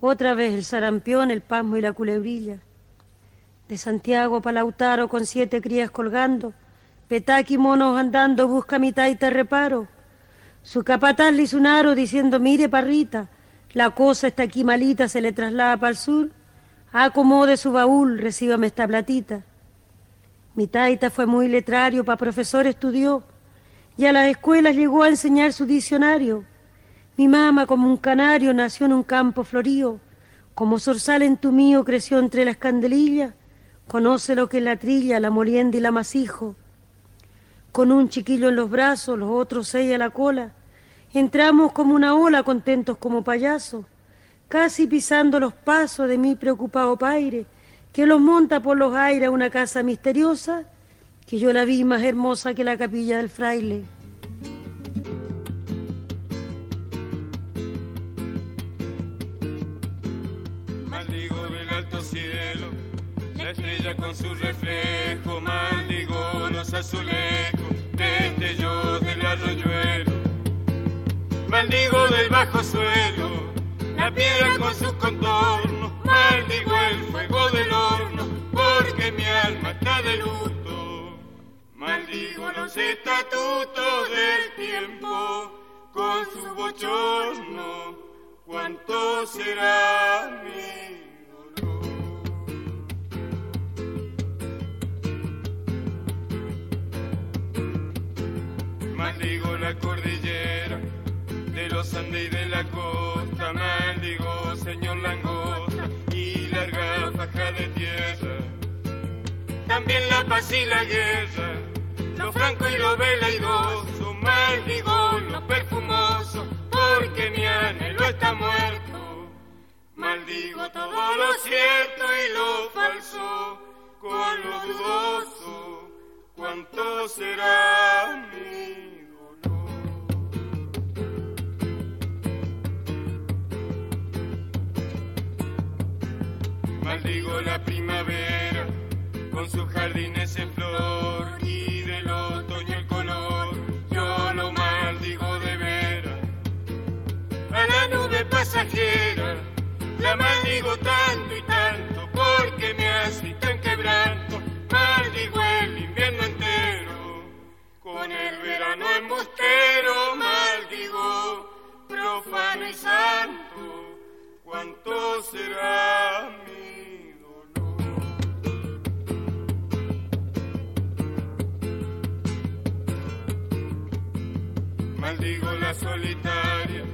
otra vez el sarampión, el pasmo y la culebrilla. De Santiago para Lautaro con siete crías colgando, petaki monos andando, busca mi taita reparo. Su capataz le un aro diciendo, mire parrita, la cosa está aquí malita, se le traslada para el sur. Acomode su baúl, recíbame esta platita. Mi taita fue muy letrario, pa' profesor estudió, y a las escuelas llegó a enseñar su diccionario. Mi mamá, como un canario, nació en un campo florío, como zorzal en tu mío creció entre las candelillas, conoce lo que es la trilla, la molienda y la masijo. Con un chiquillo en los brazos, los otros seis a la cola, entramos como una ola contentos como payasos, casi pisando los pasos de mi preocupado paire, que los monta por los aires a una casa misteriosa, que yo la vi más hermosa que la capilla del fraile. Maldigo del alto cielo, la estrella con su reflejo, maldigo los azulejos, destellos del arroyuelo, maldigo del bajo suelo, la piedra con sus contornos, maldigo el fuego del horno, porque mi alma está de luto. Maldigo los estatutos del tiempo, con su bochorno, cuánto será mi la cordillera de los Andes y de la costa, maldigo señor langosta y larga faja de tierra. También la paz y la guerra, lo franco y lo veleidoso, maldigo lo perfumoso, porque mi anhelo está muerto. Maldigo todo lo cierto y lo falso, con lo dudoso, cuánto será mi Maldigo la primavera con sus jardines en flor y del otoño el color. Yo lo maldigo de veras. A la nube pasajera la maldigo tanto y tanto porque me hace tan quebranto. Maldigo el invierno entero con el verano embustero. Maldigo profano y santo. ¿Cuánto será Maldigo la solitaria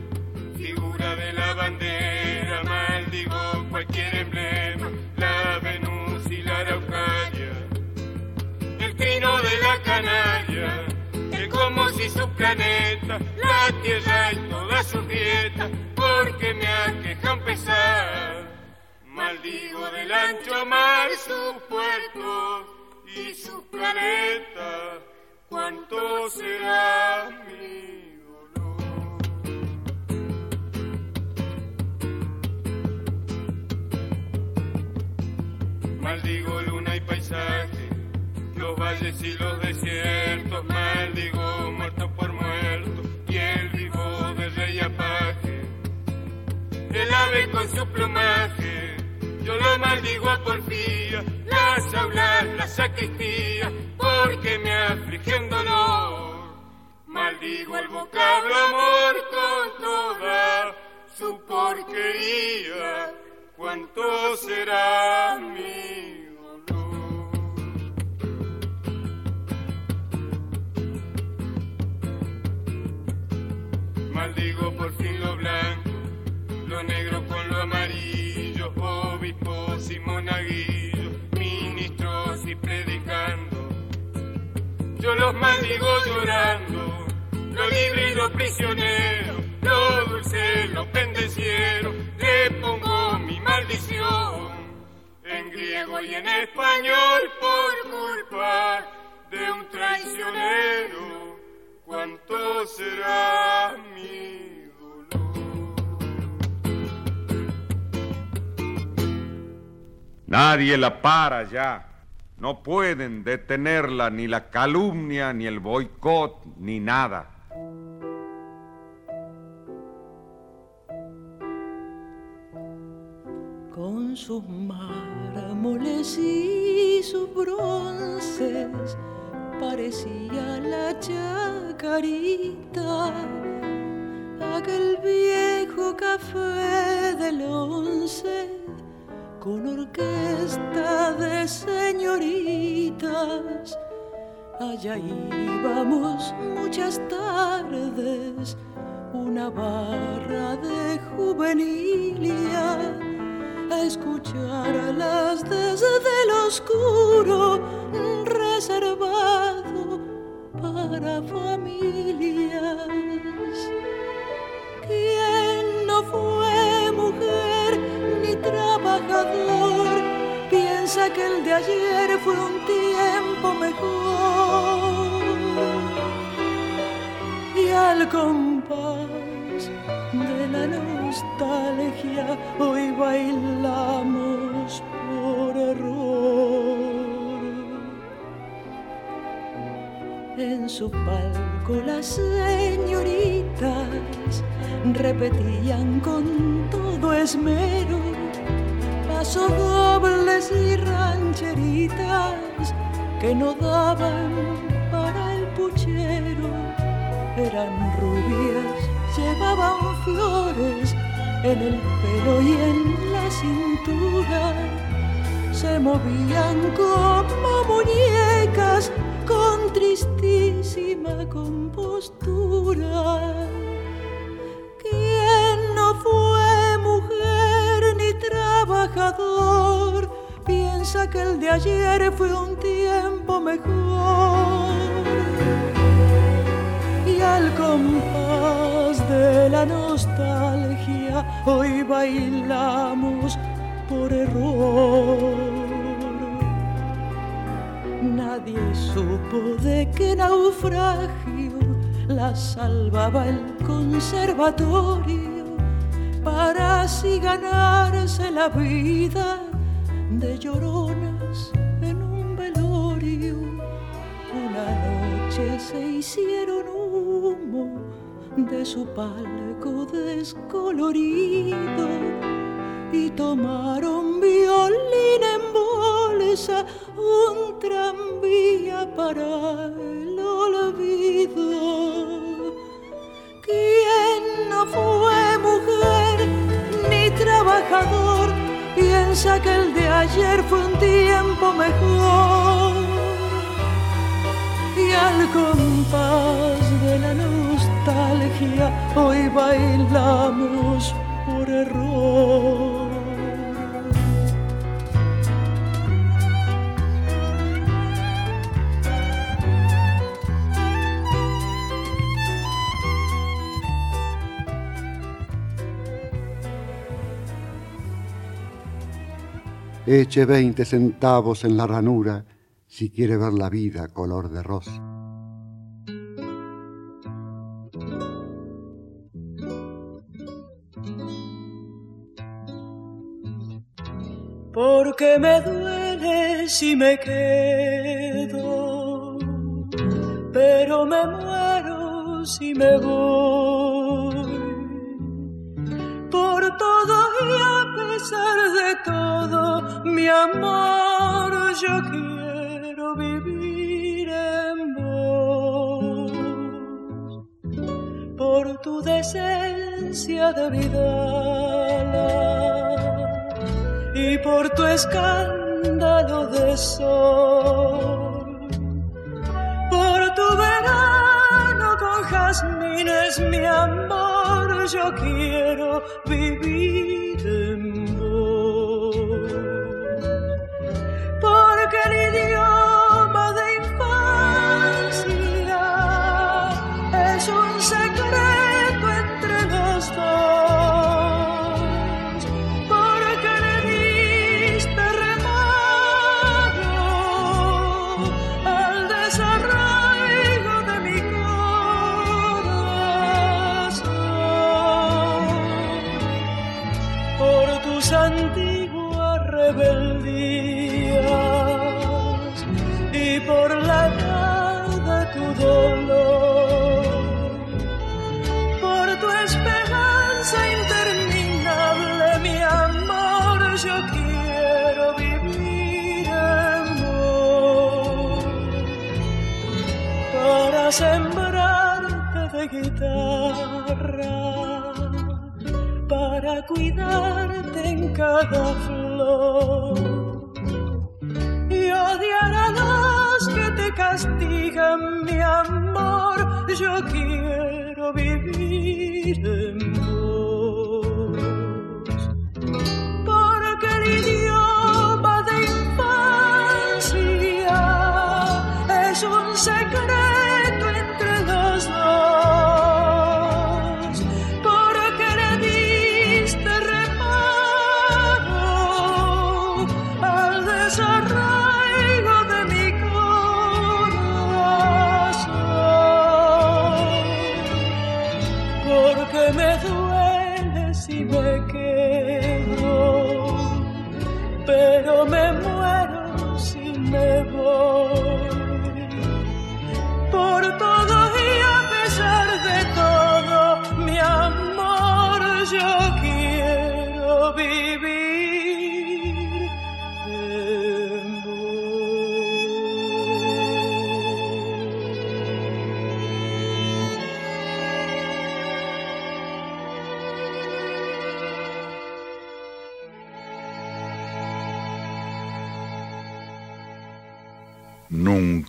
figura de la bandera, maldigo cualquier emblema, la Venus y la Araucaria, el trino de la Canaria, que como si su planeta, la Tierra y todas sus dietas, porque me aquejan pesar. Maldigo del ancho mar sus puertos y sus planetas, cuánto será mi Maldigo luna y paisaje, los valles y los desiertos. Maldigo muerto por muerto y el vivo del rey apaje. El ave con su plumaje, yo lo maldigo a porfía. Las aulas, la sacristía, Maldigo el vocablo amor con toda su porquería cuánto será mi dolor. Maldigo por fin lo blanco, lo negro con lo amarillo, obispos y monaguillos, ministros y predicando. Yo los maldigo llorando, lo libre y lo prisionero, lo dulce, lo pendenciero, le pongo mi maldición en griego y en español por culpa de un traicionero. ¿Cuánto será mi Nadie la para ya. No pueden detenerla ni la calumnia, ni el boicot, ni nada. Con sus mármoles y sus bronces parecía la chacarita, aquel viejo café del once con orquesta de señoritas. Allá íbamos muchas tardes, una barra de juvenilia, a escuchar a las desde el oscuro reservado para familias. ¿Quién no fue mujer Piensa que el de ayer fue un tiempo mejor. Y al compás de la nostalgia hoy bailamos por error. En su palco las señoritas repetían con todo esmero pasos dobles y rancheritas que no daban para el puchero. Eran rubias, llevaban flores en el pelo y en la cintura. Se movían como muñecas con tristísima compostura. Trabajador? Piensa que el de ayer fue un tiempo mejor. Y al compás de la nostalgia, hoy bailamos por error. Nadie supo de qué naufragio la salvaba el conservatorio para así ganarse la vida de lloronas en un velorio. Una noche se hicieron humo de su palco descolorido y tomaron violín en bolsa un tranvía para el olvido. ¿Quién trabajador? Piensa que el de ayer fue un tiempo mejor. Y al compás de la nostalgia, hoy bailamos por error. Eche veinte centavos en la ranura si quiere ver la vida color de rosa. Porque me duele si me quedo, pero me muero si me voy. Por todo y a pesar de todo, mi amor, yo quiero vivir en vos. Por tu decencia de vida y por tu escándalo de sol. Por tu verano jazmines, mi amor, yo quiero vivir cada flor y odiar a los que te castigan, mi amor. Yo quiero vivir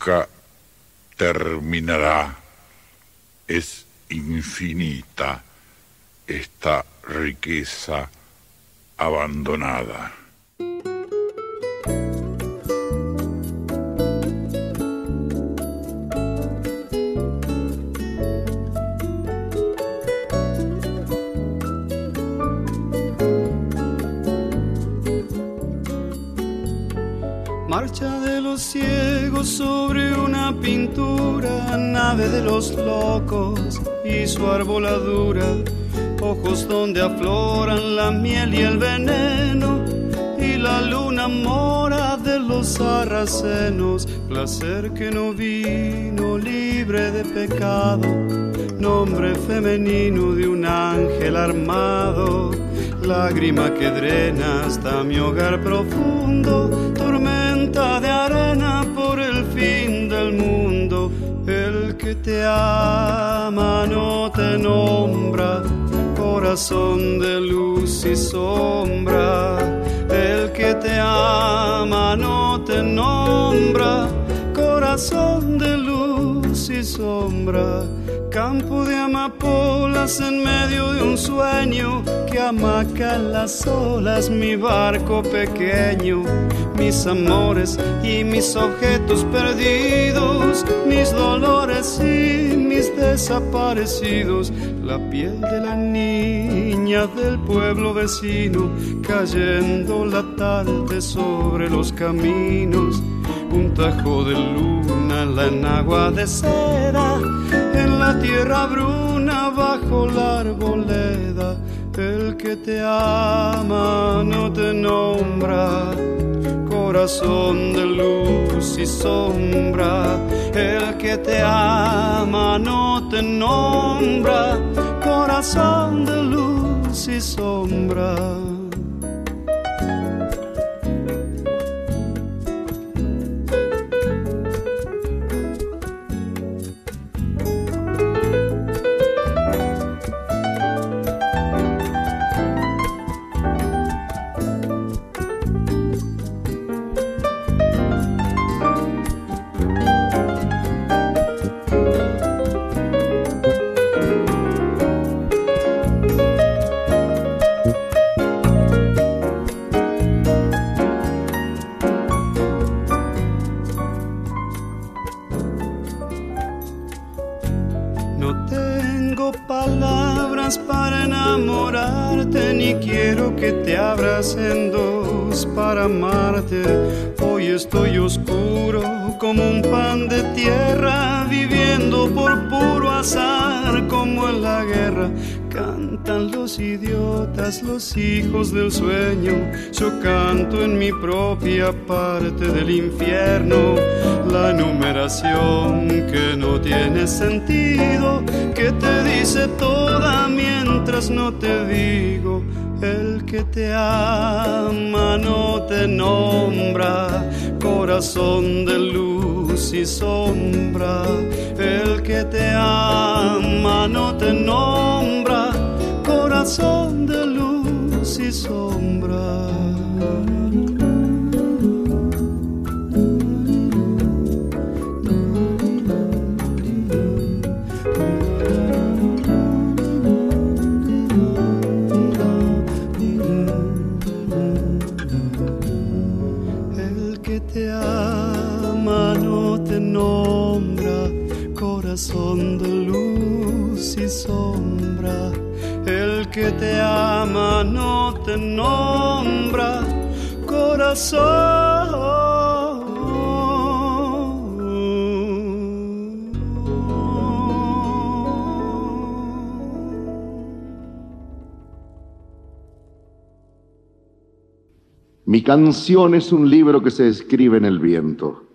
nunca terminará. Es infinita esta riqueza abandonada. De los locos y su arboladura, ojos donde afloran la miel y el veneno, y la luna mora de los sarracenos, placer que no vino libre de pecado, nombre femenino de un ángel armado. Lágrima que drena hasta mi hogar profundo, tormenta que te ama no te nombra, corazón de luz y sombra. El que te ama no te nombra, corazón de luz y sombra. Campo de amapolas en medio de un sueño que amaca las olas mi barco pequeño, mis amores y mis objetos perdidos, mis dolores y mis desaparecidos, la piel de la niña del pueblo vecino cayendo la tarde sobre los caminos, un tajo de luna, la enagua de seda en la tierra bruna bajo la arboleda. El que te ama no te nombra, corazón de luz y sombra. El que te ama no te nombra, corazón de luz y sombra. Los hijos del sueño. Yo canto en mi propia parte del infierno. La enumeración que no tiene sentido, que te dice toda mientras no te digo. El que te ama no te nombra, corazón de luz y sombra. El que te ama no te nombra, corazón de sombra. El que te ama no te nombra, corazón de luz y sombra. Que te ama no te nombra, Mi canción es un libro que se escribe en el viento.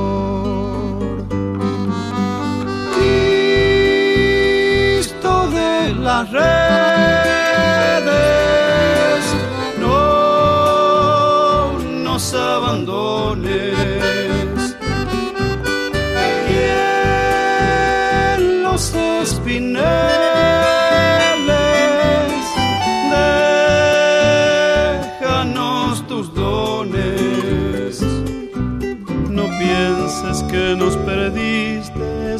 Las redes, no nos abandones. Y en los espineles, déjanos tus dones. No pienses que nos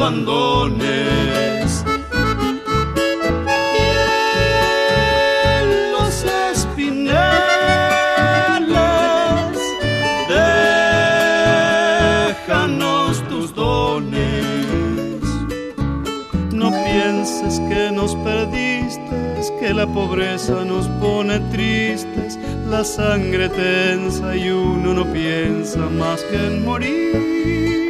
Abandones. Y en los espineles, déjanos tus dones. No pienses que nos perdiste, que la pobreza nos pone tristes, la sangre tensa y uno no piensa más que en morir.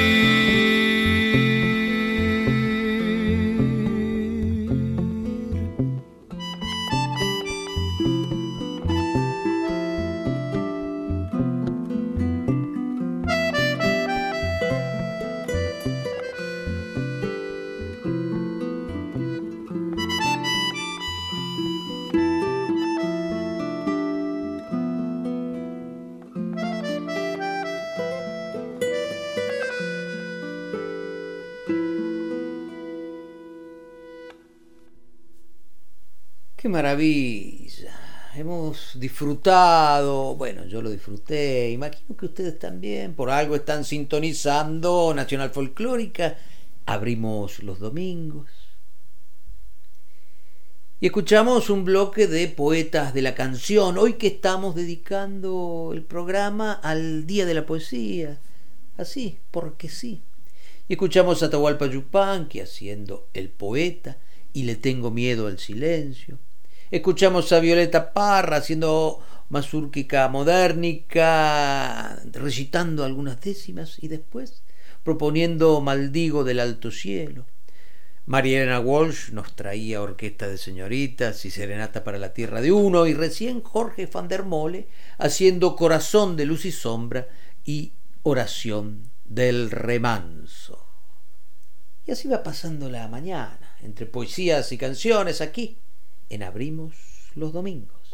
Maravilla. Hemos disfrutado, bueno, yo lo disfruté, imagino que ustedes también, por algo están sintonizando Nacional Folclórica, abrimos los domingos. Y escuchamos un bloque de poetas de la canción, hoy que estamos dedicando el programa al Día de la Poesía, así, porque sí. Y escuchamos a Atahualpa Yupanqui haciendo el poeta y le tengo miedo al silencio. Escuchamos a Violeta Parra haciendo mazúrquica modernica, recitando algunas décimas y después proponiendo Maldigo del alto cielo. Mariana Walsh nos traía orquesta de señoritas y serenata para la tierra de uno y recién Jorge van der Mole haciendo corazón de luz y sombra y oración del remanso. Y así va pasando la mañana, entre poesías y canciones aquí en Abrimos los Domingos.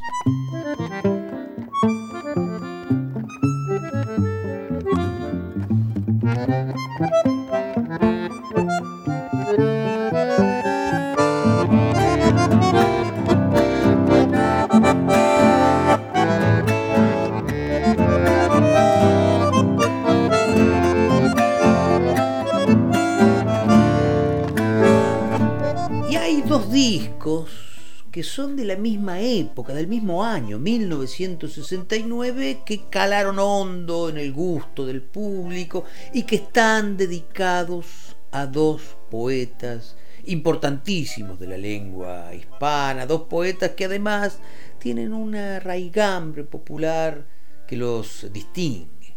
Que son de la misma época, del mismo año, 1969, que calaron hondo en el gusto del público y que están dedicados a dos poetas importantísimos de la lengua hispana, dos poetas que además tienen una raigambre popular que los distingue.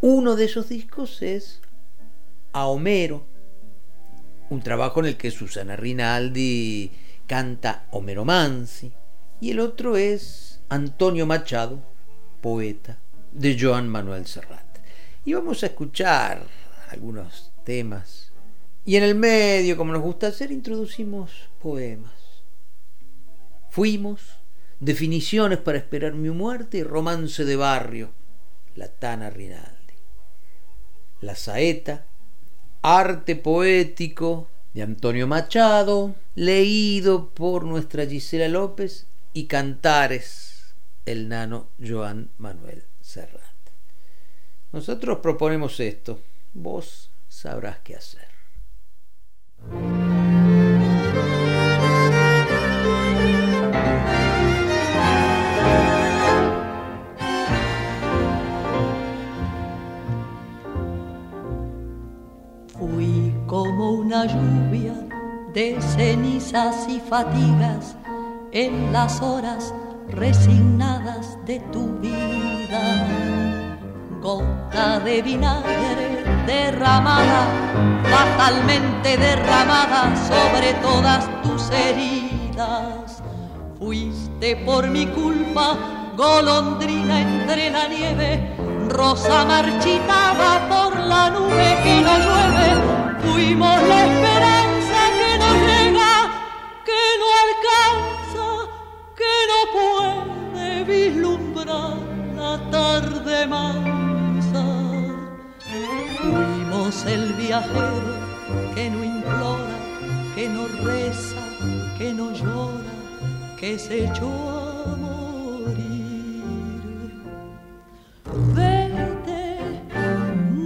Uno de esos discos es A Homero, un trabajo en el que Susana Rinaldi canta Homero Mansi, y el otro es Antonio Machado, poeta de Joan Manuel Serrat. Y vamos a escuchar algunos temas. Y en el medio, como nos gusta hacer, introducimos poemas. Fuimos, definiciones para esperar mi muerte y romance de barrio, la Tana Rinaldi. La saeta, arte poético de Antonio Machado, leído por nuestra Gisela López y Cantares, el nano Joan Manuel Serrat. Nosotros proponemos esto, vos sabrás qué hacer. Como una lluvia de cenizas y fatigas en las horas resignadas de tu vida. Gota de vinagre derramada, fatalmente derramada sobre todas tus heridas. Fuiste por mi culpa, golondrina entre la nieve, rosa marchitada por la nube que no llueve. Fuimos la esperanza que no llega, que no alcanza, que no puede vislumbrar la tarde mansa. Fuimos el viajero que no implora, que no reza, que no llora, que se echó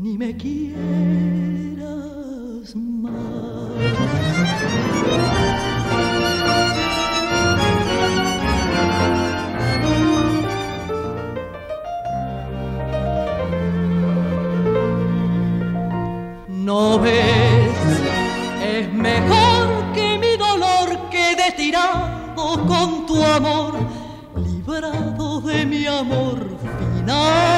ni me quieras más. No ves, es mejor que mi dolor quede tirado con tu amor, librado de mi amor final.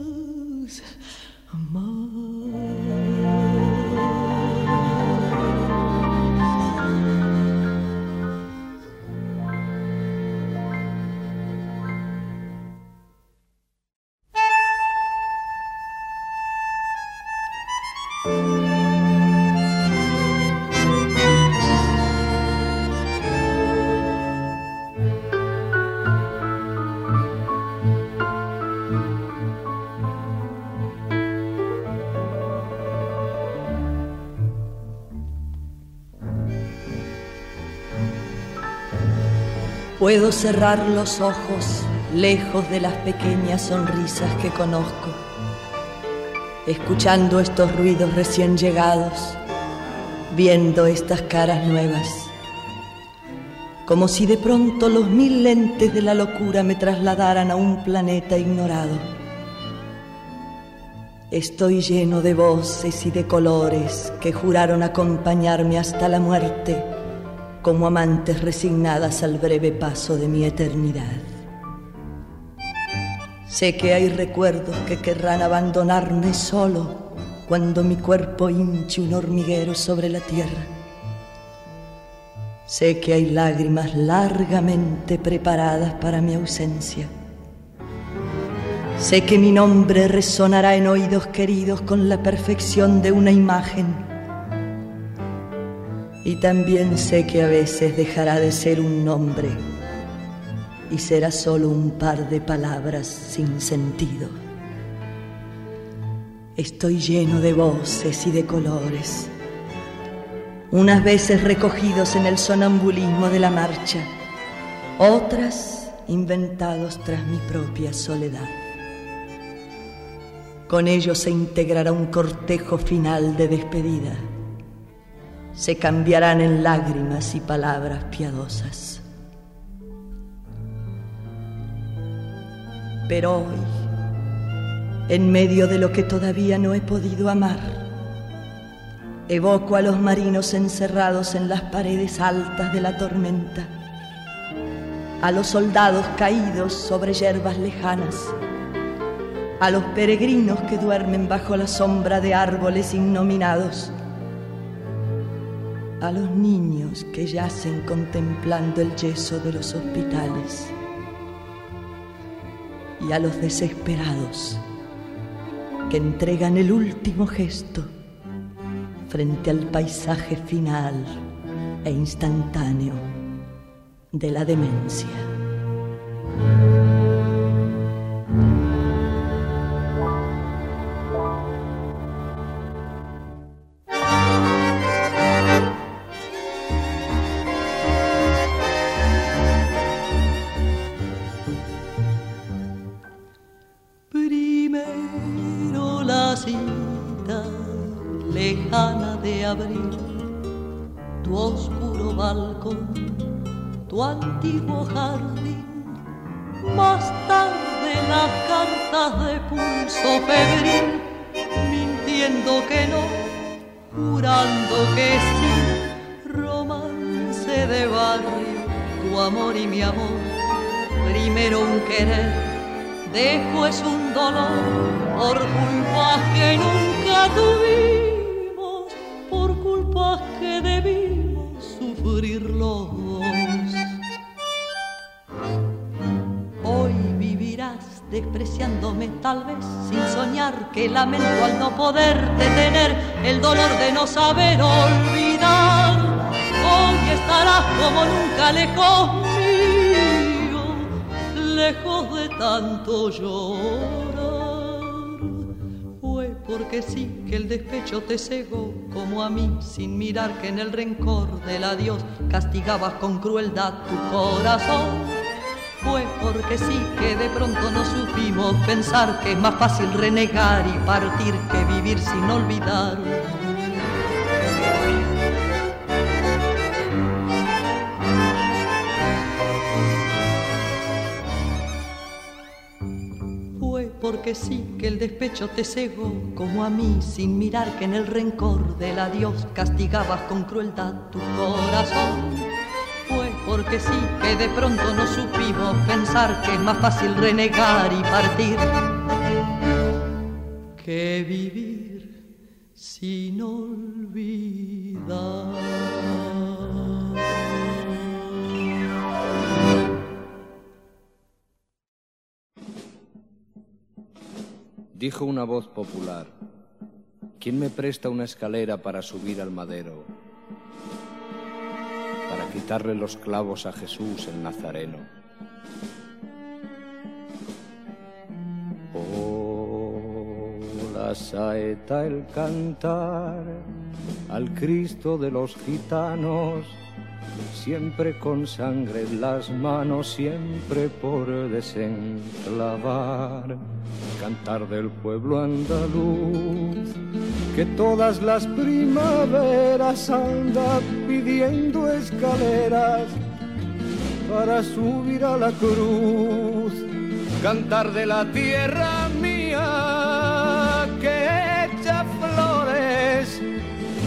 Puedo cerrar los ojos lejos de las pequeñas sonrisas que conozco, escuchando estos ruidos recién llegados, viendo estas caras nuevas, como si de pronto los mil lentes de la locura me trasladaran a un planeta ignorado. Estoy lleno de voces y de colores que juraron acompañarme hasta la muerte como amantes resignadas al breve paso de mi eternidad. Sé que hay recuerdos que querrán abandonarme solo cuando mi cuerpo hinche un hormiguero sobre la tierra. Sé que hay lágrimas largamente preparadas para mi ausencia. Sé que mi nombre resonará en oídos queridos con la perfección de una imagen y también sé que a veces dejará de ser un nombre y será solo un par de palabras sin sentido. Estoy lleno de voces y de colores, unas veces recogidos en el sonambulismo de la marcha, otras inventados tras mi propia soledad. Con ellos se integrará un cortejo final de despedida se cambiarán en lágrimas y palabras piadosas. Pero hoy, en medio de lo que todavía no he podido amar, evoco a los marinos encerrados en las paredes altas de la tormenta, a los soldados caídos sobre hierbas lejanas, a los peregrinos que duermen bajo la sombra de árboles innominados, a los niños que yacen contemplando el yeso de los hospitales y a los desesperados que entregan el último gesto frente al paisaje final e instantáneo de la demencia. Saber olvidar. Hoy estarás como nunca lejos mío, lejos de tanto llorar. Fue porque sí que el despecho te cegó como a mí, sin mirar que en el rencor del adiós castigabas con crueldad tu corazón. Fue porque sí que de pronto no supimos pensar que es más fácil renegar y partir que vivir sin olvidar. Porque sí que el despecho te cegó como a mí, sin mirar que en el rencor del adiós castigabas con crueldad tu corazón fue porque sí que de pronto no supimos pensar que es más fácil renegar y partir que vivir sin olvidar. Dijo una voz popular, ¿quién me presta una escalera para subir al madero? Para quitarle los clavos a Jesús el Nazareno. Oh, la saeta, el cantar al Cristo de los gitanos, siempre con sangre en las manos, siempre por desenclavar. Cantar del pueblo andaluz, que todas las primaveras anda pidiendo escaleras para subir a la cruz. Cantar de la tierra mía que echa flores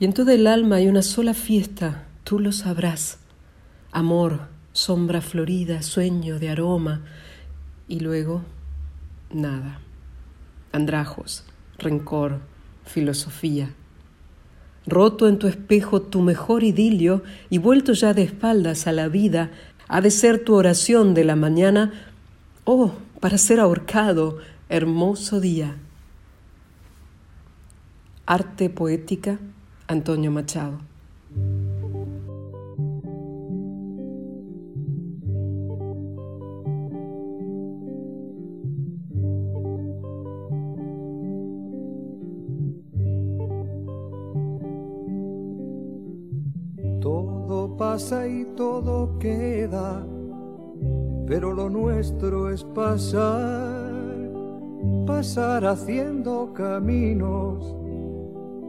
Y en todo el alma hay una sola fiesta, tú lo sabrás. Amor, sombra florida, sueño de aroma. Y luego, nada. Andrajos, rencor, filosofía. Roto en tu espejo tu mejor idilio y vuelto ya de espaldas a la vida, ha de ser tu oración de la mañana, oh, para ser ahorcado, hermoso día. Arte poética Antonio Machado. Todo pasa y todo queda, pero lo nuestro es pasar, pasar haciendo caminos,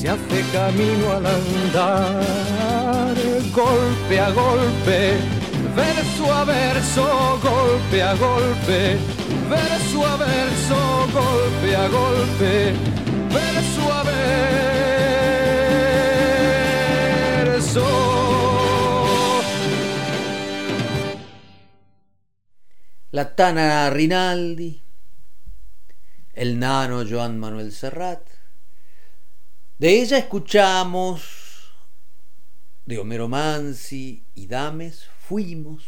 se hace camino al andar, golpe a golpe, verso a verso, golpe a golpe, verso a verso, golpe a golpe, verso a verso. la Tana Rinaldi, el nano Joan Manuel Serrat. De ella escuchamos de Homero Mansi y Dames, Fuimos,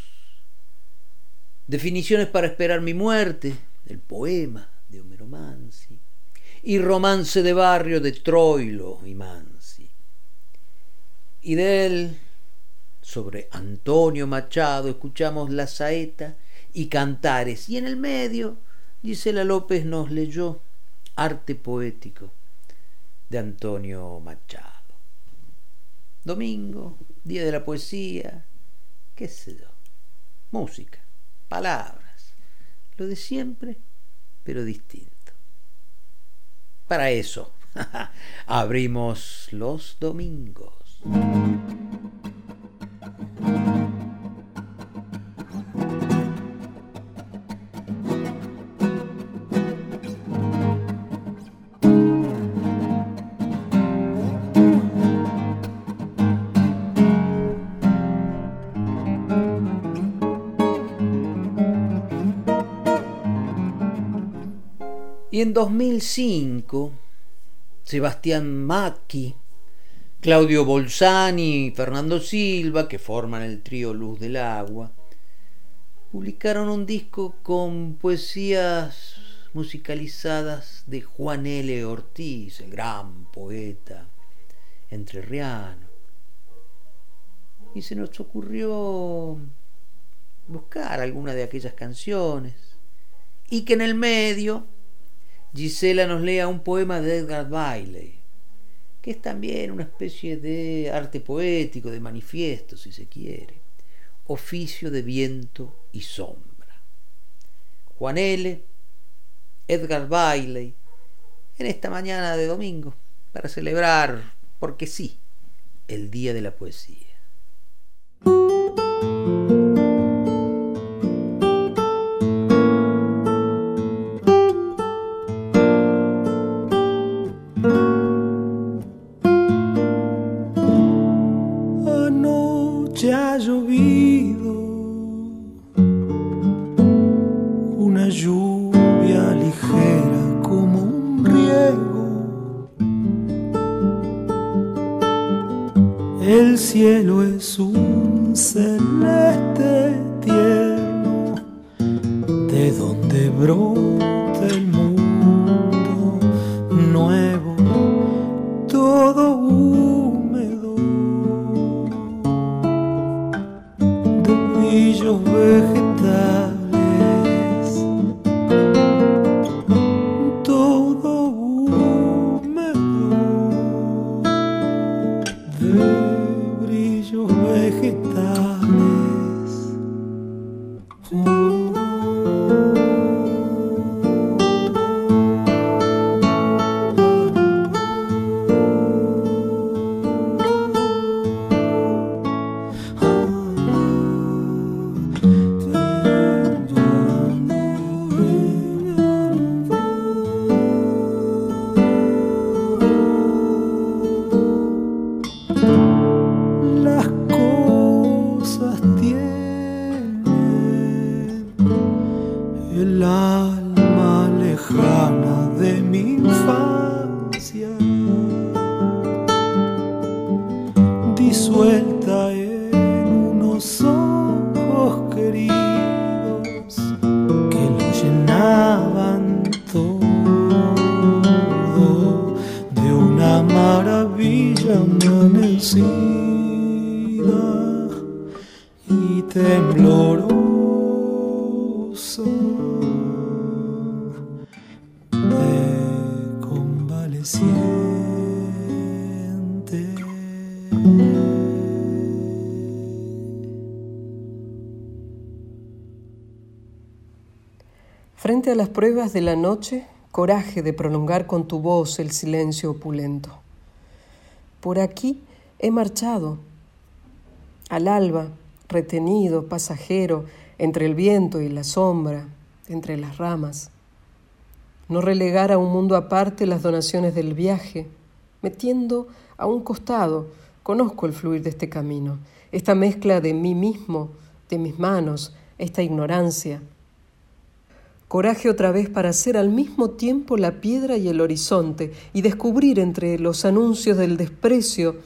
Definiciones para esperar mi muerte, el poema de Homero Mansi, y Romance de barrio de Troilo y Mansi. Y de él, sobre Antonio Machado, escuchamos La Saeta y Cantares. Y en el medio, Gisela López nos leyó Arte Poético de Antonio Machado. Domingo, Día de la Poesía, qué sé yo, música, palabras, lo de siempre, pero distinto. Para eso, (laughs) abrimos los domingos. Y en 2005, Sebastián Macchi, Claudio Bolzani y Fernando Silva, que forman el trío Luz del Agua, publicaron un disco con poesías musicalizadas de Juan L. Ortiz, el gran poeta entrerriano. Y se nos ocurrió buscar alguna de aquellas canciones y que en el medio Gisela nos lea un poema de Edgar Bailey, que es también una especie de arte poético, de manifiesto, si se quiere, oficio de viento y sombra. Juan L., Edgar Bailey en esta mañana de domingo para celebrar, porque sí, el Día de la Poesía. De la noche, coraje de prolongar con tu voz el silencio opulento. Por aquí he marchado, al alba, retenido, pasajero, entre el viento y la sombra, entre las ramas. No relegar a un mundo aparte las donaciones del viaje, metiendo a un costado, conozco el fluir de este camino, esta mezcla de mí mismo, de mis manos, esta ignorancia, Coraje otra vez para ser al mismo tiempo la piedra y el horizonte y descubrir entre los anuncios del desprecio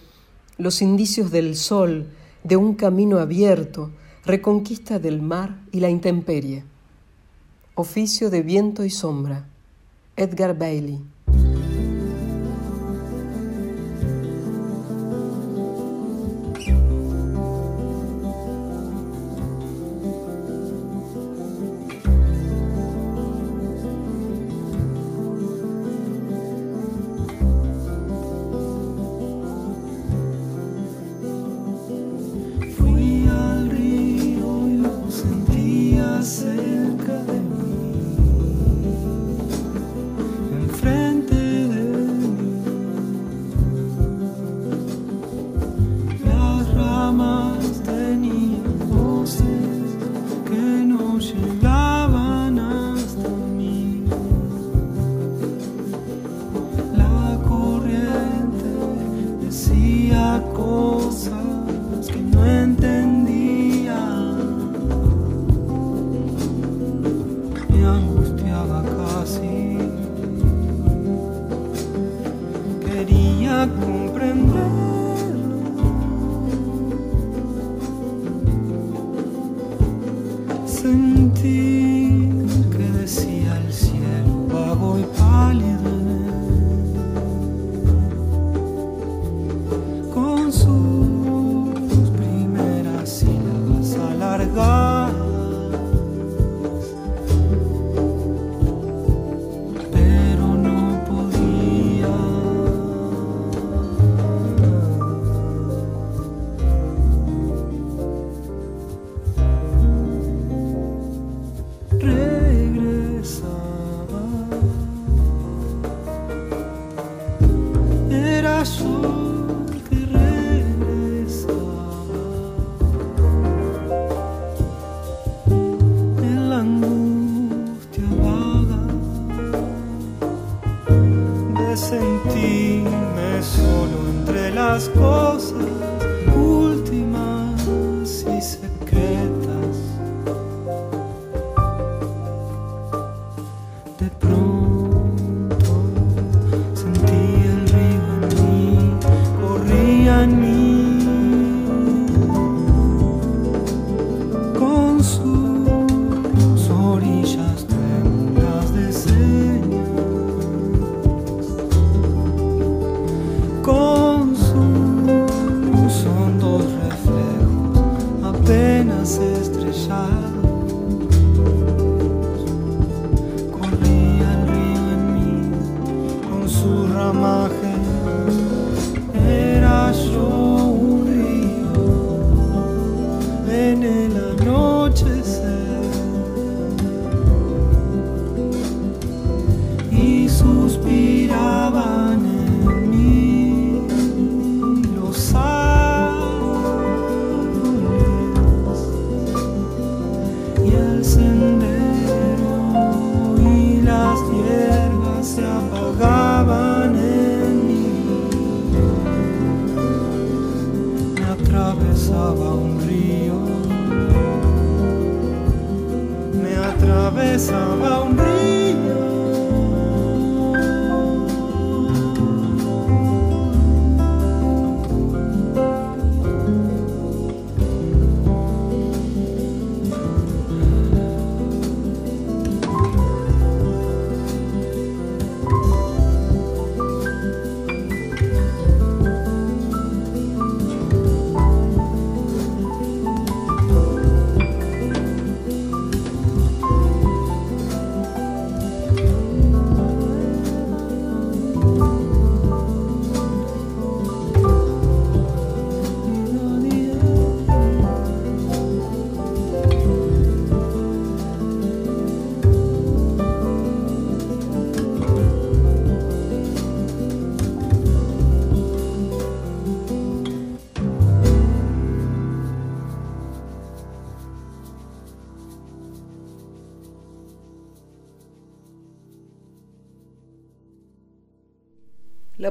los indicios del sol, de un camino abierto, reconquista del mar y la intemperie. Oficio de viento y sombra. Edgar Bailey.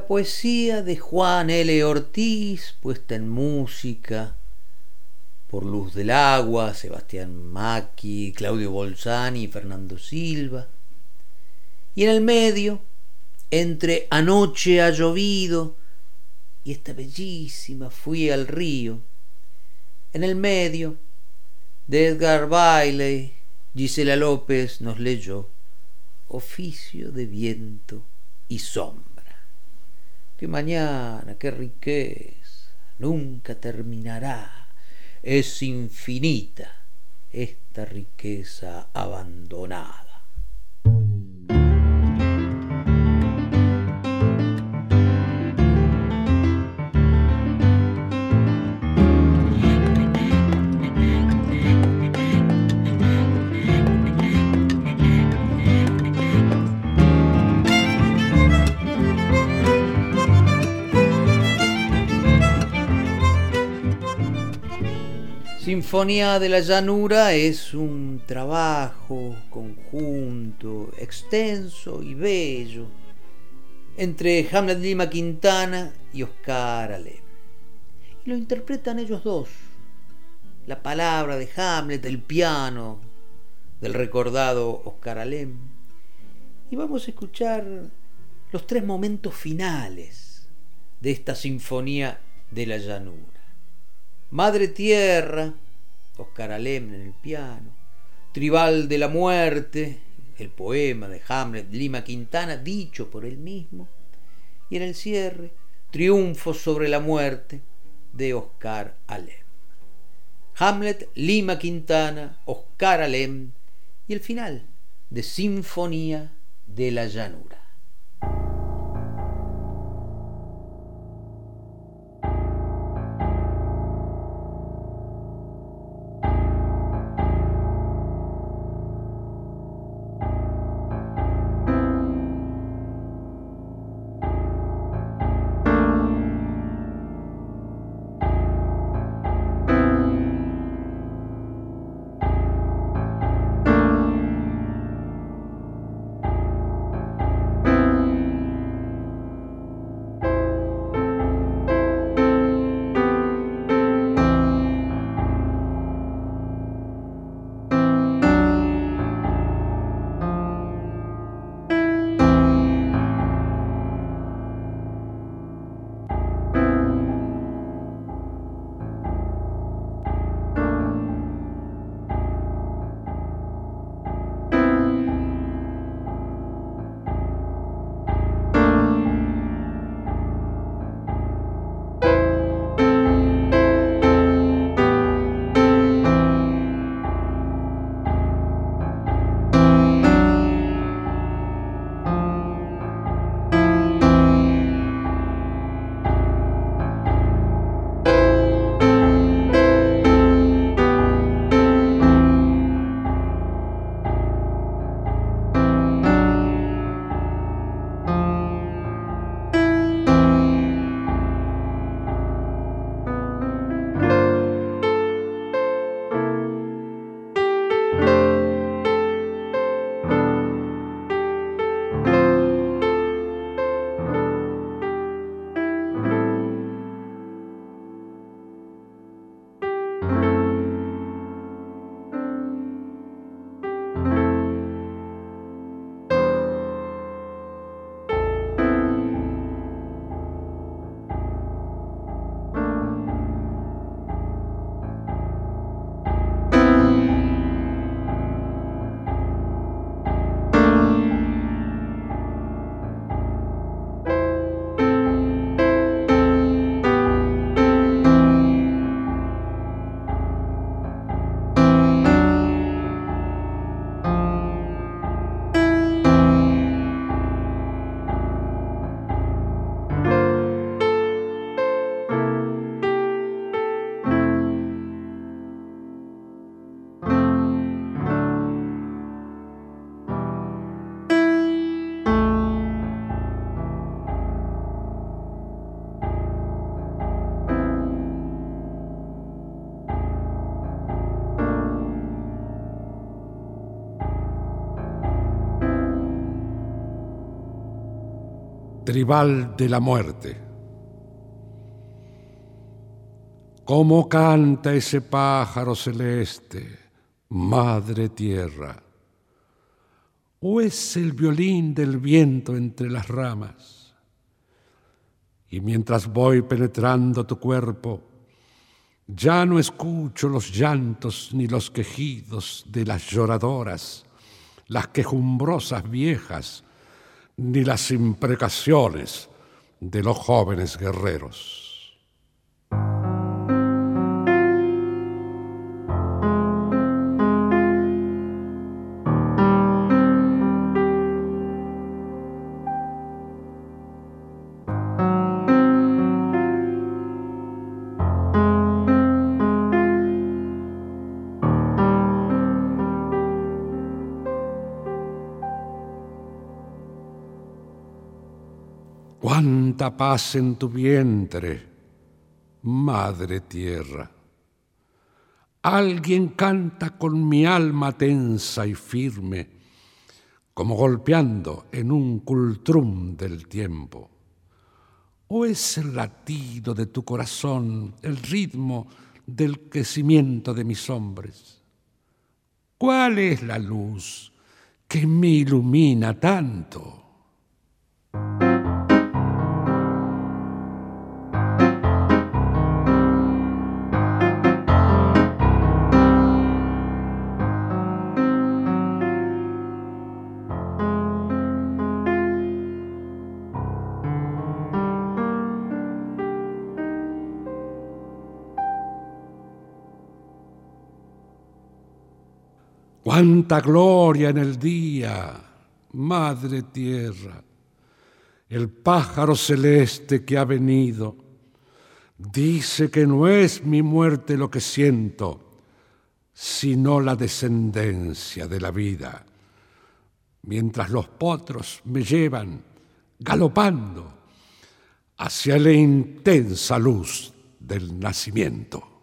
Poesía de Juan L. Ortiz, puesta en música por Luz del Agua, Sebastián Macchi, Claudio Bolzani Fernando Silva. Y en el medio, entre Anoche ha llovido y esta bellísima Fui al río, en el medio, de Edgar Bailey, Gisela López nos leyó Oficio de viento y sombra. Qué mañana, qué riqueza, nunca terminará. Es infinita esta riqueza abandonada. Sinfonía de la Llanura es un trabajo conjunto, extenso y bello entre Hamlet Lima Quintana y Oscar Alem. Y lo interpretan ellos dos. La palabra de Hamlet, el piano del recordado Oscar Alem. Y vamos a escuchar los tres momentos finales de esta Sinfonía de la Llanura. Madre Tierra, Oscar Alem en el piano, Tribal de la Muerte, el poema de Hamlet Lima Quintana, dicho por él mismo, y en el cierre, Triunfo sobre la muerte de Oscar Alem. Hamlet Lima Quintana, Oscar Alem y el final de Sinfonía de la Llanura. Tribal de la muerte. ¿Cómo canta ese pájaro celeste, madre tierra? ¿O es el violín del viento entre las ramas? Y mientras voy penetrando tu cuerpo, ya no escucho los llantos ni los quejidos de las lloradoras, las quejumbrosas viejas, ni las imprecaciones de los jóvenes guerreros. Paz en tu vientre, madre tierra. Alguien canta con mi alma tensa y firme, como golpeando en un cultrum del tiempo. ¿O es el latido de tu corazón el ritmo del crecimiento de mis hombres? ¿Cuál es la luz que me ilumina tanto? Cuánta gloria en el día, Madre Tierra, el pájaro celeste que ha venido, dice que no es mi muerte lo que siento, sino la descendencia de la vida, mientras los potros me llevan galopando hacia la intensa luz del nacimiento.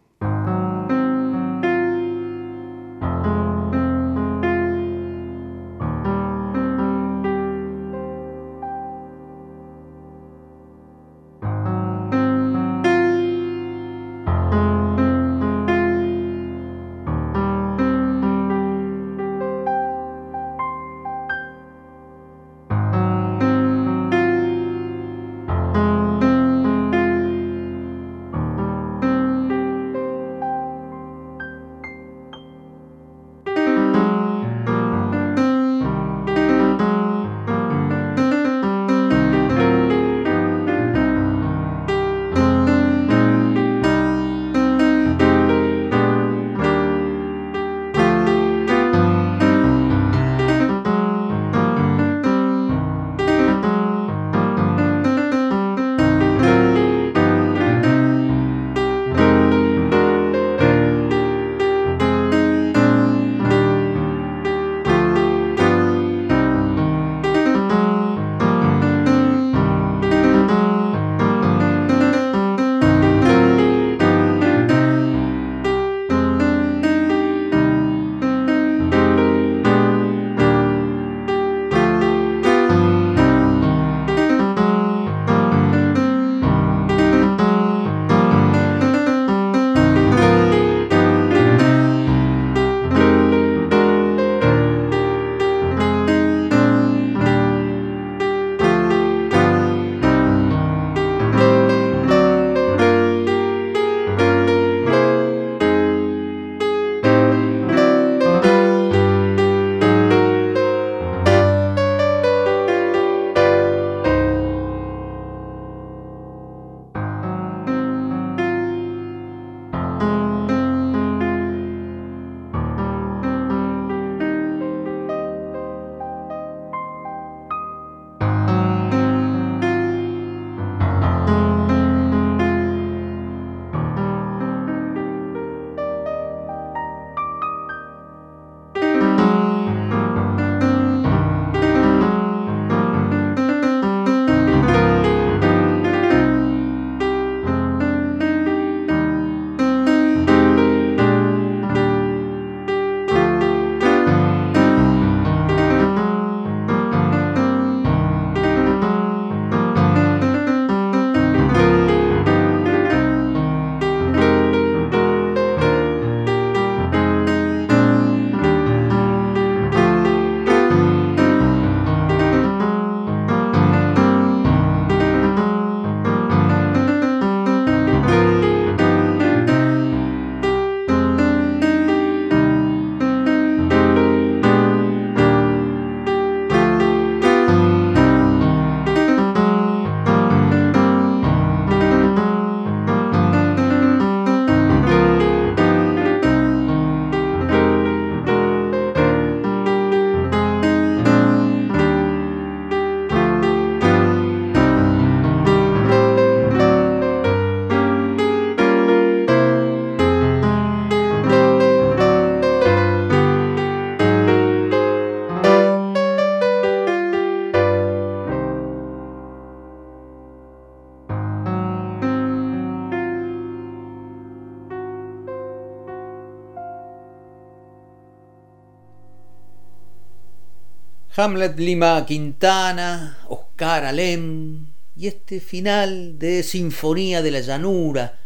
Hamlet Lima Quintana, Oscar Alem y este final de Sinfonía de la Llanura,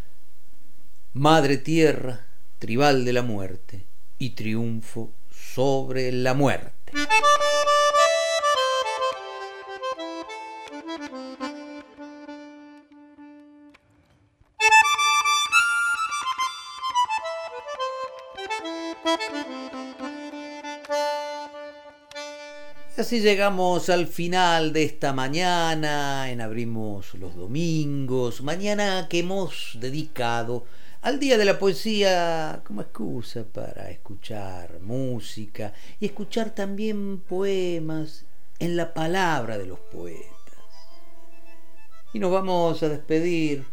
Madre Tierra, Tribal de la Muerte y Triunfo sobre la Muerte. Así llegamos al final de esta mañana en Abrimos los Domingos, mañana que hemos dedicado al Día de la Poesía como excusa para escuchar música y escuchar también poemas en la palabra de los poetas. Y nos vamos a despedir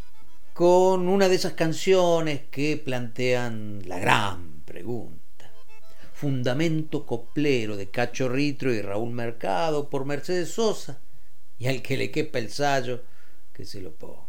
con una de esas canciones que plantean la gran pregunta Fundamento Coplero de Cacho Ritro y Raúl Mercado por Mercedes Sosa, y al que le quepa el sallo, que se lo ponga.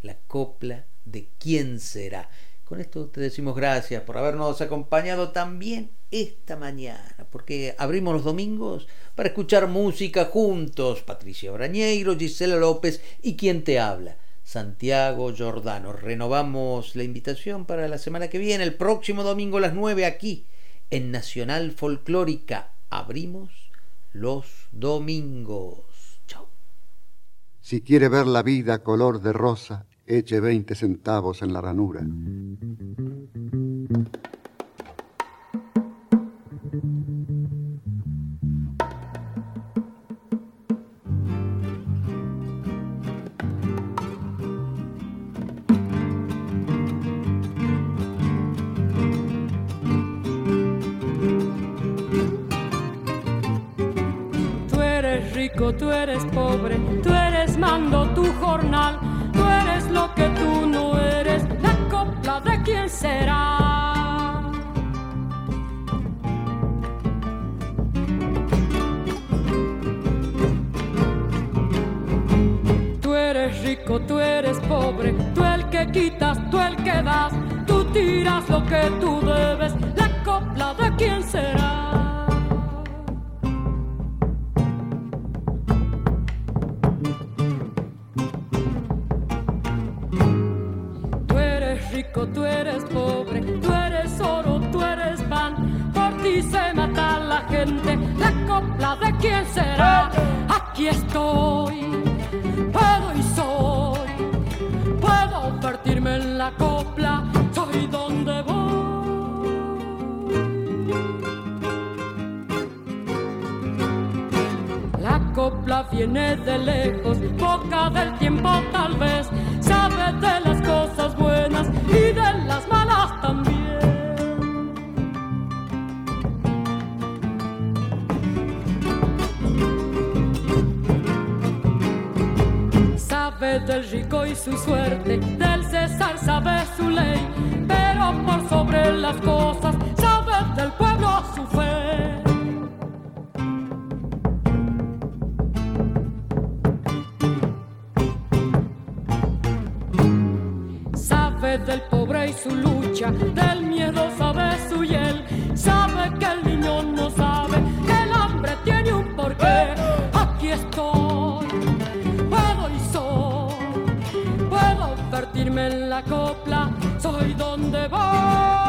La copla de quién será. Con esto te decimos gracias por habernos acompañado también esta mañana, porque abrimos los domingos para escuchar música juntos. Patricia Brañeiro, Gisela López y quien te habla. Santiago Giordano. Renovamos la invitación para la semana que viene, el próximo domingo a las 9 aquí en Nacional Folclórica abrimos los domingos. Chao. Si quiere ver la vida color de rosa, eche 20 centavos en la ranura. Tú eres pobre, tú eres mando tu jornal, tú eres lo que tú no eres, la copla de quién será. Tú eres rico, tú eres pobre, tú el que quitas, tú el que das, tú tiras lo que tú debes, la copla de quién será. Tú eres pobre, tú eres oro, tú eres pan. Por ti se mata la gente, la copla de quién será. Aquí estoy, puedo y soy, puedo partirme en la copla, soy donde voy. La copla viene de lejos, poca del tiempo tal vez, sabe de las Sabe del rico y su suerte, del César sabe su ley, pero por sobre las cosas sabe del pueblo su fe. del pobre y su lucha, del miedo sabe su hiel, sabe que el la copla, soy donde voy.